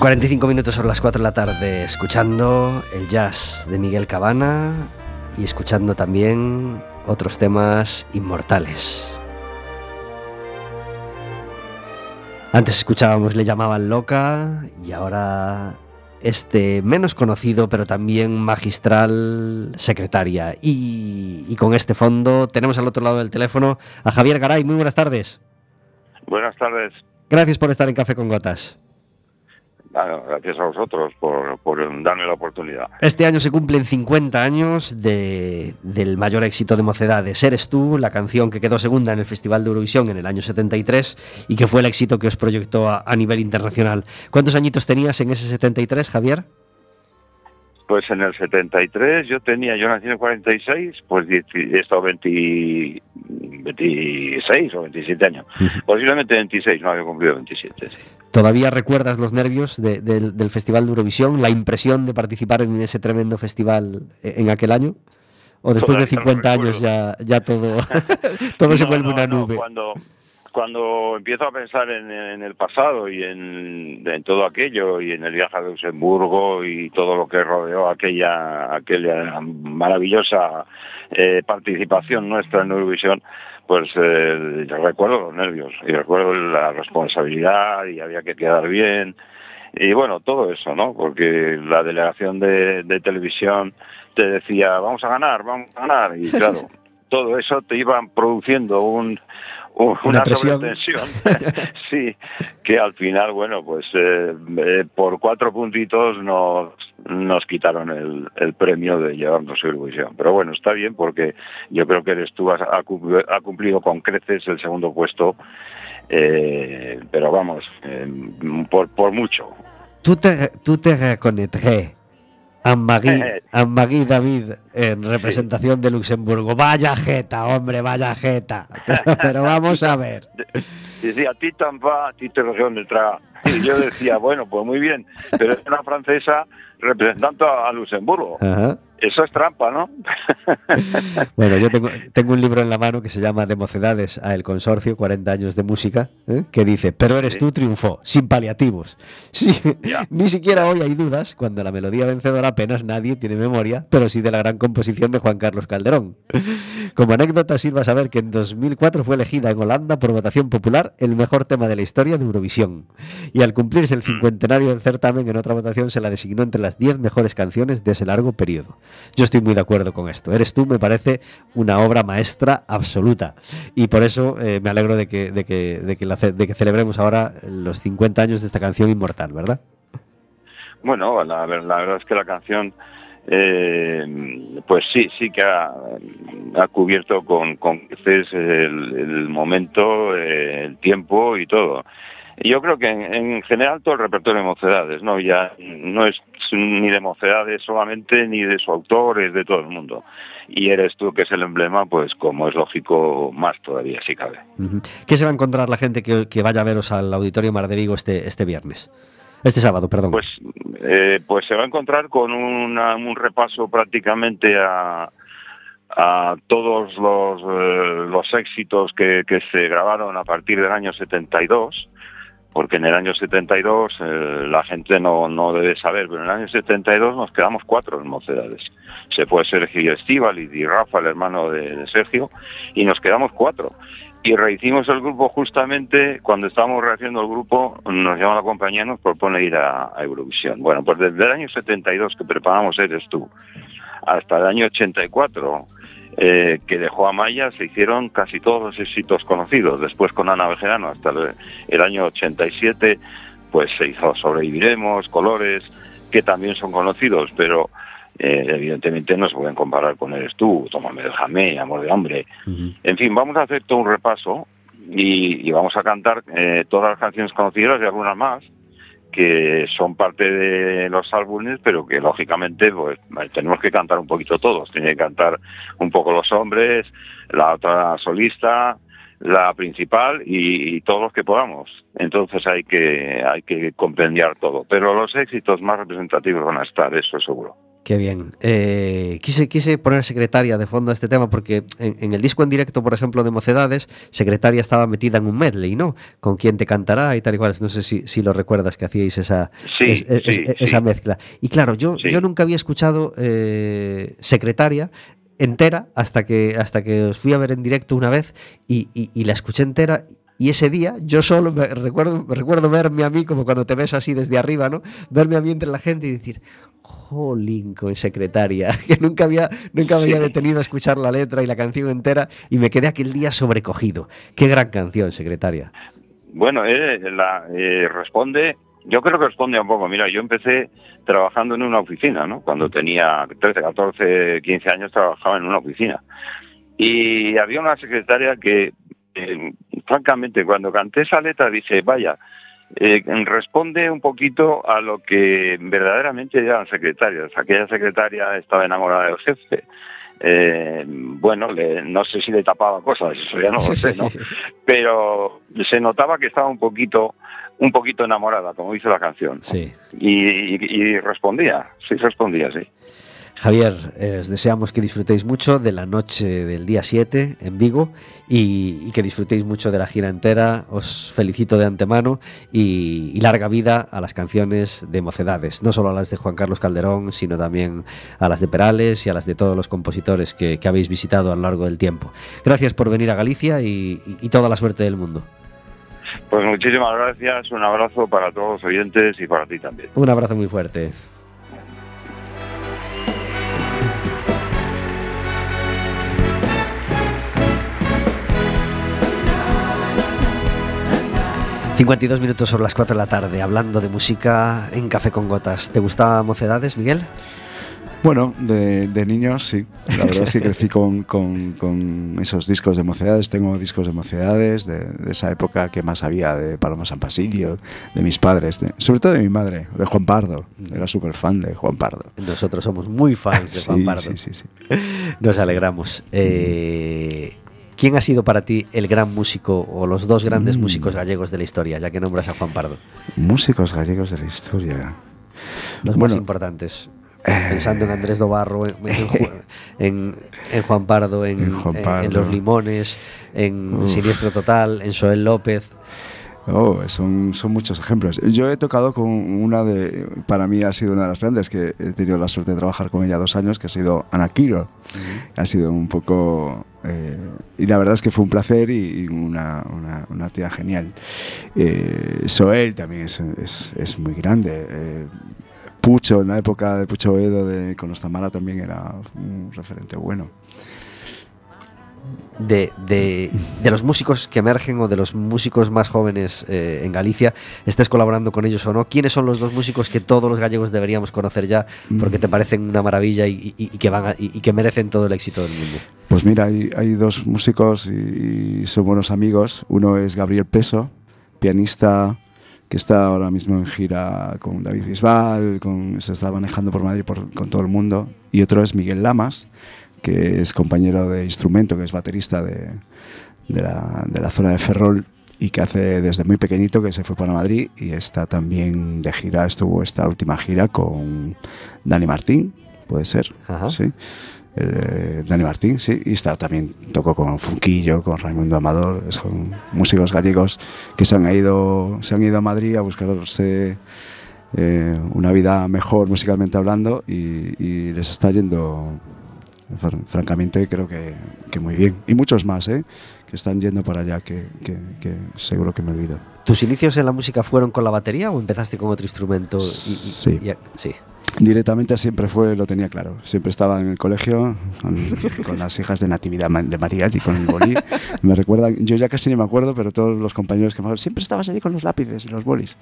Speaker 1: 45 minutos son las 4 de la tarde escuchando el jazz de Miguel Cabana y escuchando también otros temas inmortales. Antes escuchábamos Le llamaban loca y ahora este menos conocido pero también magistral secretaria. Y, y, con este fondo tenemos al otro lado del teléfono a Javier Garay. Muy buenas tardes.
Speaker 8: Buenas tardes.
Speaker 1: Gracias por estar en Café con Gotas.
Speaker 8: Bueno, gracias a vosotros por, por darme la oportunidad.
Speaker 1: Este año se cumplen 50 años de- del mayor éxito de Mocedades. Eres tú, la canción que quedó segunda en el Festival de Eurovisión en el año 73 y que fue el éxito que os proyectó a, a nivel internacional. ¿Cuántos añitos tenías en ese 73, Javier?
Speaker 8: Pues en el 73 yo tenía, yo nací en el 46, pues he estado 20 26 o 27 años. Posiblemente 26, no había cumplido 27. sí.
Speaker 1: ¿Todavía recuerdas los nervios de- del- del Festival de Eurovisión, la impresión de participar en ese tremendo festival e- en aquel año? ¿O después de
Speaker 8: Todavía lo
Speaker 1: 50 años ya, ya todo, todo se vuelve
Speaker 8: no,
Speaker 1: una nube?
Speaker 8: Cuando, cuando empiezo a pensar en, en el pasado y en, en todo aquello y en el viaje a Luxemburgo y todo lo que rodeó aquella, aquella maravillosa eh, participación nuestra en Eurovisión, pues eh, yo recuerdo los nervios y recuerdo la responsabilidad y había que quedar bien y bueno, todo eso, ¿no? Porque la delegación de, de televisión te decía, vamos a ganar, vamos a ganar, y claro, todo eso te iba produciendo un-
Speaker 1: Una
Speaker 8: una,
Speaker 1: presión.
Speaker 8: sobretensión, sí, que al final, bueno, pues eh, eh, por cuatro puntitos nos, nos quitaron el, el premio de llevarnos Eurovisión. Pero bueno, está bien porque yo creo que eres tú, ha, cum- ha cumplido con creces el segundo puesto, eh, pero vamos, por, por mucho.
Speaker 1: Tú te, tú te a Magui, a Magui David en representación de Luxemburgo. Vaya jeta, hombre, vaya jeta. Pero vamos a ver.
Speaker 8: Decía, ti va, ti te región del tra. Y yo decía, bueno, pues muy bien, pero es una francesa representando a, a Luxemburgo.
Speaker 1: Ajá.
Speaker 8: Eso es trampa, ¿no?
Speaker 1: Bueno, yo tengo, tengo un libro en la mano que se llama De Mocedades a El Consorcio, 40 años de música, ¿eh? que dice, pero eres tú triunfó, sin paliativos. Sí, ni siquiera hoy hay dudas, cuando la melodía vencedora apenas nadie tiene memoria, pero sí de la gran composición de Juan Carlos Calderón. Como anécdota, sirva saber que en 2004 fue elegida en Holanda por votación popular el mejor tema de la historia de Eurovisión. Y al cumplirse el cincuentenario del certamen, en otra votación se la designó entre las 10 mejores canciones de ese largo periodo. Yo estoy muy de acuerdo con esto. Eres tú, me parece una obra maestra absoluta. Y por eso eh, me alegro de que, de, que, de, que de que celebremos ahora los 50 años de esta canción inmortal, ¿verdad?
Speaker 8: Bueno, la, la verdad es que la canción, eh, pues sí, sí que ha, cubierto con, con el, el momento, eh, el tiempo y todo. Y yo creo que en, en general todo el repertorio de mocedades, ¿no? Ya no es ni de mocedades solamente, ni de su autor, es de todo el mundo. Y eres tú, que es el emblema, pues como es lógico, más todavía si cabe.
Speaker 1: ¿Qué se va a encontrar la gente que, que vaya a veros al Auditorio Mar de Vigo este, este viernes? Este sábado, perdón.
Speaker 8: Pues, eh, pues se va a encontrar con una- un repaso prácticamente a, a todos los, eh, los éxitos que, que se grabaron a partir del año 72, porque en el año 72 eh, la gente no, no debe saber, pero en el año 72 nos quedamos cuatro en Mocedades. Se fue Sergio Estíbal y Rafa, el hermano de, Sergio, y nos quedamos cuatro. Y rehicimos el grupo justamente cuando estábamos rehaciendo el grupo, nos llama la compañía y nos propone ir a Eurovisión. Bueno, pues desde el año 72 que preparamos Eres tú, hasta el año 84 eh, que dejó a Maya, se hicieron casi todos los éxitos conocidos. Después con Ana Bejerano hasta el, el año 87, pues se hizo Sobreviviremos, Colores, que también son conocidos, pero eh, evidentemente no se pueden comparar con Eres tú, Tómame déjame, Amor de Hombre. En fin, vamos a hacer todo un repaso y, y vamos a cantar eh, todas las canciones conocidas y algunas más que son parte de los álbumes, pero que lógicamente pues tenemos que cantar un poquito todos. Tiene que cantar un poco los hombres, la otra solista, la principal y, y todos los que podamos. Entonces hay que hay que compendiar todo. Pero los éxitos más representativos van a estar, eso seguro.
Speaker 1: Qué bien. Eh, quise, quise poner secretaria de fondo a este tema porque en, en el disco en directo, por ejemplo, de Mocedades, secretaria estaba metida en un medley, ¿no? Con quién te cantará y tal y cual. No sé si, si lo recuerdas que hacíais esa,
Speaker 8: Sí,
Speaker 1: es- es-
Speaker 8: sí,
Speaker 1: es- esa
Speaker 8: sí.
Speaker 1: mezcla. Y claro, yo, nunca había escuchado eh, secretaria entera hasta que, hasta que os fui a ver en directo una vez y, y- y la escuché entera. Y ese día yo solo me recuerdo, recuerdo verme a mí, como cuando te ves así desde arriba, ¿no? Verme a mí entre la gente y decir, jolín, con secretaria, que nunca había, nunca había detenido a escuchar la letra y la canción entera y me quedé aquel día sobrecogido. Qué gran canción, secretaria.
Speaker 8: Bueno, eh, la, eh, responde yo creo que responde un poco. Mira, yo empecé trabajando en una oficina, ¿no? Cuando tenía 13, 14, 15 años trabajaba en una oficina. Y había una secretaria que, eh, francamente, cuando canté esa letra, dice, vaya, eh, responde un poquito a lo que verdaderamente eran secretarias. Aquella secretaria estaba enamorada del jefe. Eh, bueno, le- no sé si le tapaba cosas, eso ya no lo sé, ¿no? Pero se notaba que estaba un poquito, un poquito enamorada, como dice la canción.
Speaker 1: Sí.
Speaker 8: Y, y- y respondía, sí respondía, sí.
Speaker 1: Javier, eh, os deseamos que disfrutéis mucho de la noche del día 7 en Vigo y, y que disfrutéis mucho de la gira entera. Os felicito de antemano y, y larga vida a las canciones de Mocedades, no solo a las de Juan Carlos Calderón, sino también a las de Perales y a las de todos los compositores que, que habéis visitado a lo largo del tiempo. Gracias por venir a Galicia y, y- y toda la suerte del mundo.
Speaker 8: Pues muchísimas gracias, un abrazo para todos los oyentes y para ti también.
Speaker 1: Un abrazo muy fuerte. ...52 minutos sobre las 4 de la tarde... ...hablando de música en Café con Gotas... ¿Te gustaba Mocedades, Miguel?
Speaker 4: Bueno, de, de niño sí. La verdad es que crecí con, con- con esos discos de mocedades. Tengo discos de mocedades de, de esa época que más había, de Paloma San Basilio, de mis padres, de- sobre todo de mi madre, de Juan Pardo. Era súper fan de Juan Pardo.
Speaker 1: Nosotros somos muy fans de Juan
Speaker 4: Sí,
Speaker 1: Pardo.
Speaker 4: sí, sí, sí.
Speaker 1: Nos alegramos. Eh, ¿Quién ha sido para ti el gran músico o los dos grandes
Speaker 4: Mm.
Speaker 1: músicos gallegos de la historia, ya que nombras a Juan Pardo?
Speaker 4: Músicos gallegos de la historia.
Speaker 1: Los más importantes. Pensando en Andrés Dobarro, en, en Ju- en- en Juan Pardo, en,
Speaker 4: En Juan
Speaker 1: en- en
Speaker 4: Pardo.
Speaker 1: Los Limones, en
Speaker 4: Uf.
Speaker 1: Siniestro Total, en Joel López.
Speaker 4: Oh, son, son muchos ejemplos. Yo he tocado con una de, para mí ha sido una de las grandes, que he tenido la suerte de trabajar con ella dos años, que ha sido Ana Quiro. Ha sido un poco... eh, y la verdad es que fue un placer y, una, una- una tía genial. Eh, Soel también es, es- es muy grande. Eh, Pucho, en la época de Pucho Edo de, con los Tamara también era un referente bueno.
Speaker 1: De, de- de los músicos que emergen o de los músicos más jóvenes eh, en Galicia, estés colaborando con ellos o no, ¿quiénes son los dos músicos que todos los gallegos deberíamos conocer ya porque te parecen una maravilla y, que, van y, que merecen todo el éxito del mundo?
Speaker 4: Pues mira, hay, hay dos músicos y, y son buenos amigos. Uno es Gabriel Peso, pianista que está ahora mismo en gira con David Bisbal, con, se está manejando por Madrid por- con todo el mundo. Y otro es Miguel Lamas, que es compañero de instrumento, que es baterista de, de la, de la zona de Ferrol y que hace desde muy pequeñito que se fue para Madrid y está también de gira, estuvo esta última gira con Dani Martín, puede ser,
Speaker 1: Ajá.
Speaker 4: sí. Eh, Dani Martín, sí, y está también tocó con Funquillo, con Raimundo Amador, son músicos gallegos que se han ido, se han ido a Madrid a buscarse eh, una vida mejor musicalmente hablando y, y les está yendo fr- francamente creo que, que muy bien y muchos más ¿eh? que están yendo para allá que, que- que seguro que me olvido
Speaker 1: ¿Tus inicios en la música fueron con la batería o empezaste con otro instrumento? y- y-
Speaker 4: Sí.
Speaker 1: y- sí.
Speaker 4: Directamente siempre fue, lo tenía claro. Siempre estaba en el colegio con, con las hijas de Natividad de María y con el bolí. Me recuerdan, yo ya casi ni me acuerdo, pero todos los compañeros que me siempre estabas allí con los lápices y los bolis.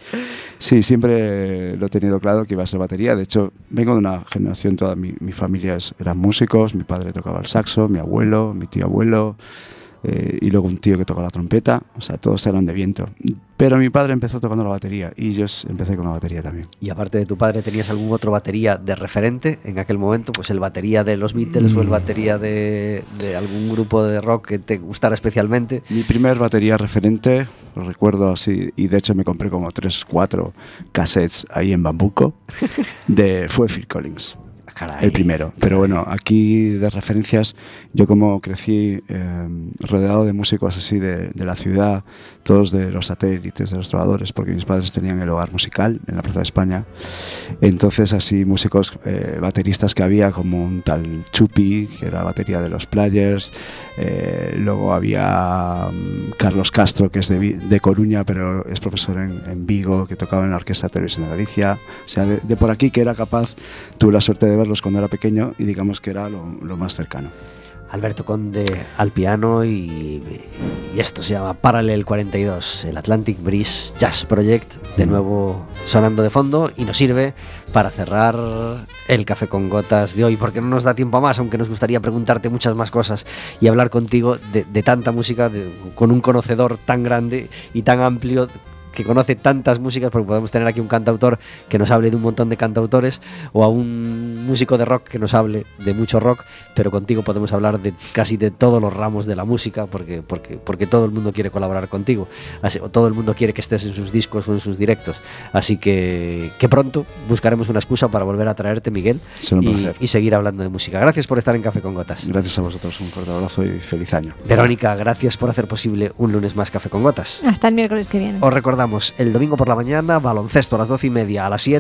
Speaker 4: Sí, siempre lo he tenido claro que iba a ser batería. De hecho, vengo de una generación, toda mi, mi familia eran músicos, mi padre tocaba el saxo, mi abuelo, mi tío abuelo. Eh, y luego un tío que tocaba la trompeta, o sea, todos eran de viento. Pero mi padre empezó tocando la batería y yo empecé con la batería también.
Speaker 1: Y aparte de tu padre, ¿tenías algún otro batería de referente en aquel momento? Pues el batería de los Beatles o el batería de, de algún grupo de rock que te gustara especialmente.
Speaker 4: Mi primer batería referente, lo recuerdo así, y de hecho me compré como 3, 4 cassettes ahí en Bambuco, de, fue Phil Collins,
Speaker 1: Caray.
Speaker 4: el primero. Pero bueno, aquí de referencias, yo como crecí eh, rodeado de músicos así de, de la ciudad, todos de los satélites, de los trovadores, porque mis padres tenían el hogar musical en la Plaza de España. Entonces así músicos, eh, bateristas que había como un tal Chupi, que era batería de los Players, eh, luego había mm, Carlos Castro, que es de, de Coruña, pero es profesor en, en Vigo, que tocaba en la Orquesta de Televisión de Galicia. O sea, de, de por aquí que era capaz, tuve la suerte de cuando era pequeño y digamos que era lo, lo más cercano.
Speaker 1: Alberto Conde al piano y, y esto se llama Parallel 42, el Atlantic Breeze Jazz Project, de nuevo sonando de fondo y nos sirve para cerrar el café con gotas de hoy, porque no nos da tiempo a más, aunque nos gustaría preguntarte muchas más cosas y hablar contigo de, de tanta música, de- con un conocedor tan grande y tan amplio que conoce tantas músicas, porque podemos tener aquí un cantautor que nos hable de un montón de cantautores, o a un músico de rock que nos hable de mucho rock, pero contigo podemos hablar de casi de todos los ramos de la música, porque, porque, porque todo el mundo quiere colaborar contigo, Así- o todo el mundo quiere que estés en sus discos o en sus directos. Así que, que pronto buscaremos una excusa para volver a traerte, Miguel, y, y seguir hablando de música. Gracias por estar en Café con Gotas.
Speaker 4: Gracias a vosotros, un fuerte abrazo y feliz año.
Speaker 1: Verónica, gracias por hacer posible un lunes más Café con Gotas.
Speaker 3: Hasta el miércoles que viene.
Speaker 1: Os recordamos, el domingo por la mañana, baloncesto a las doce y media, a las 7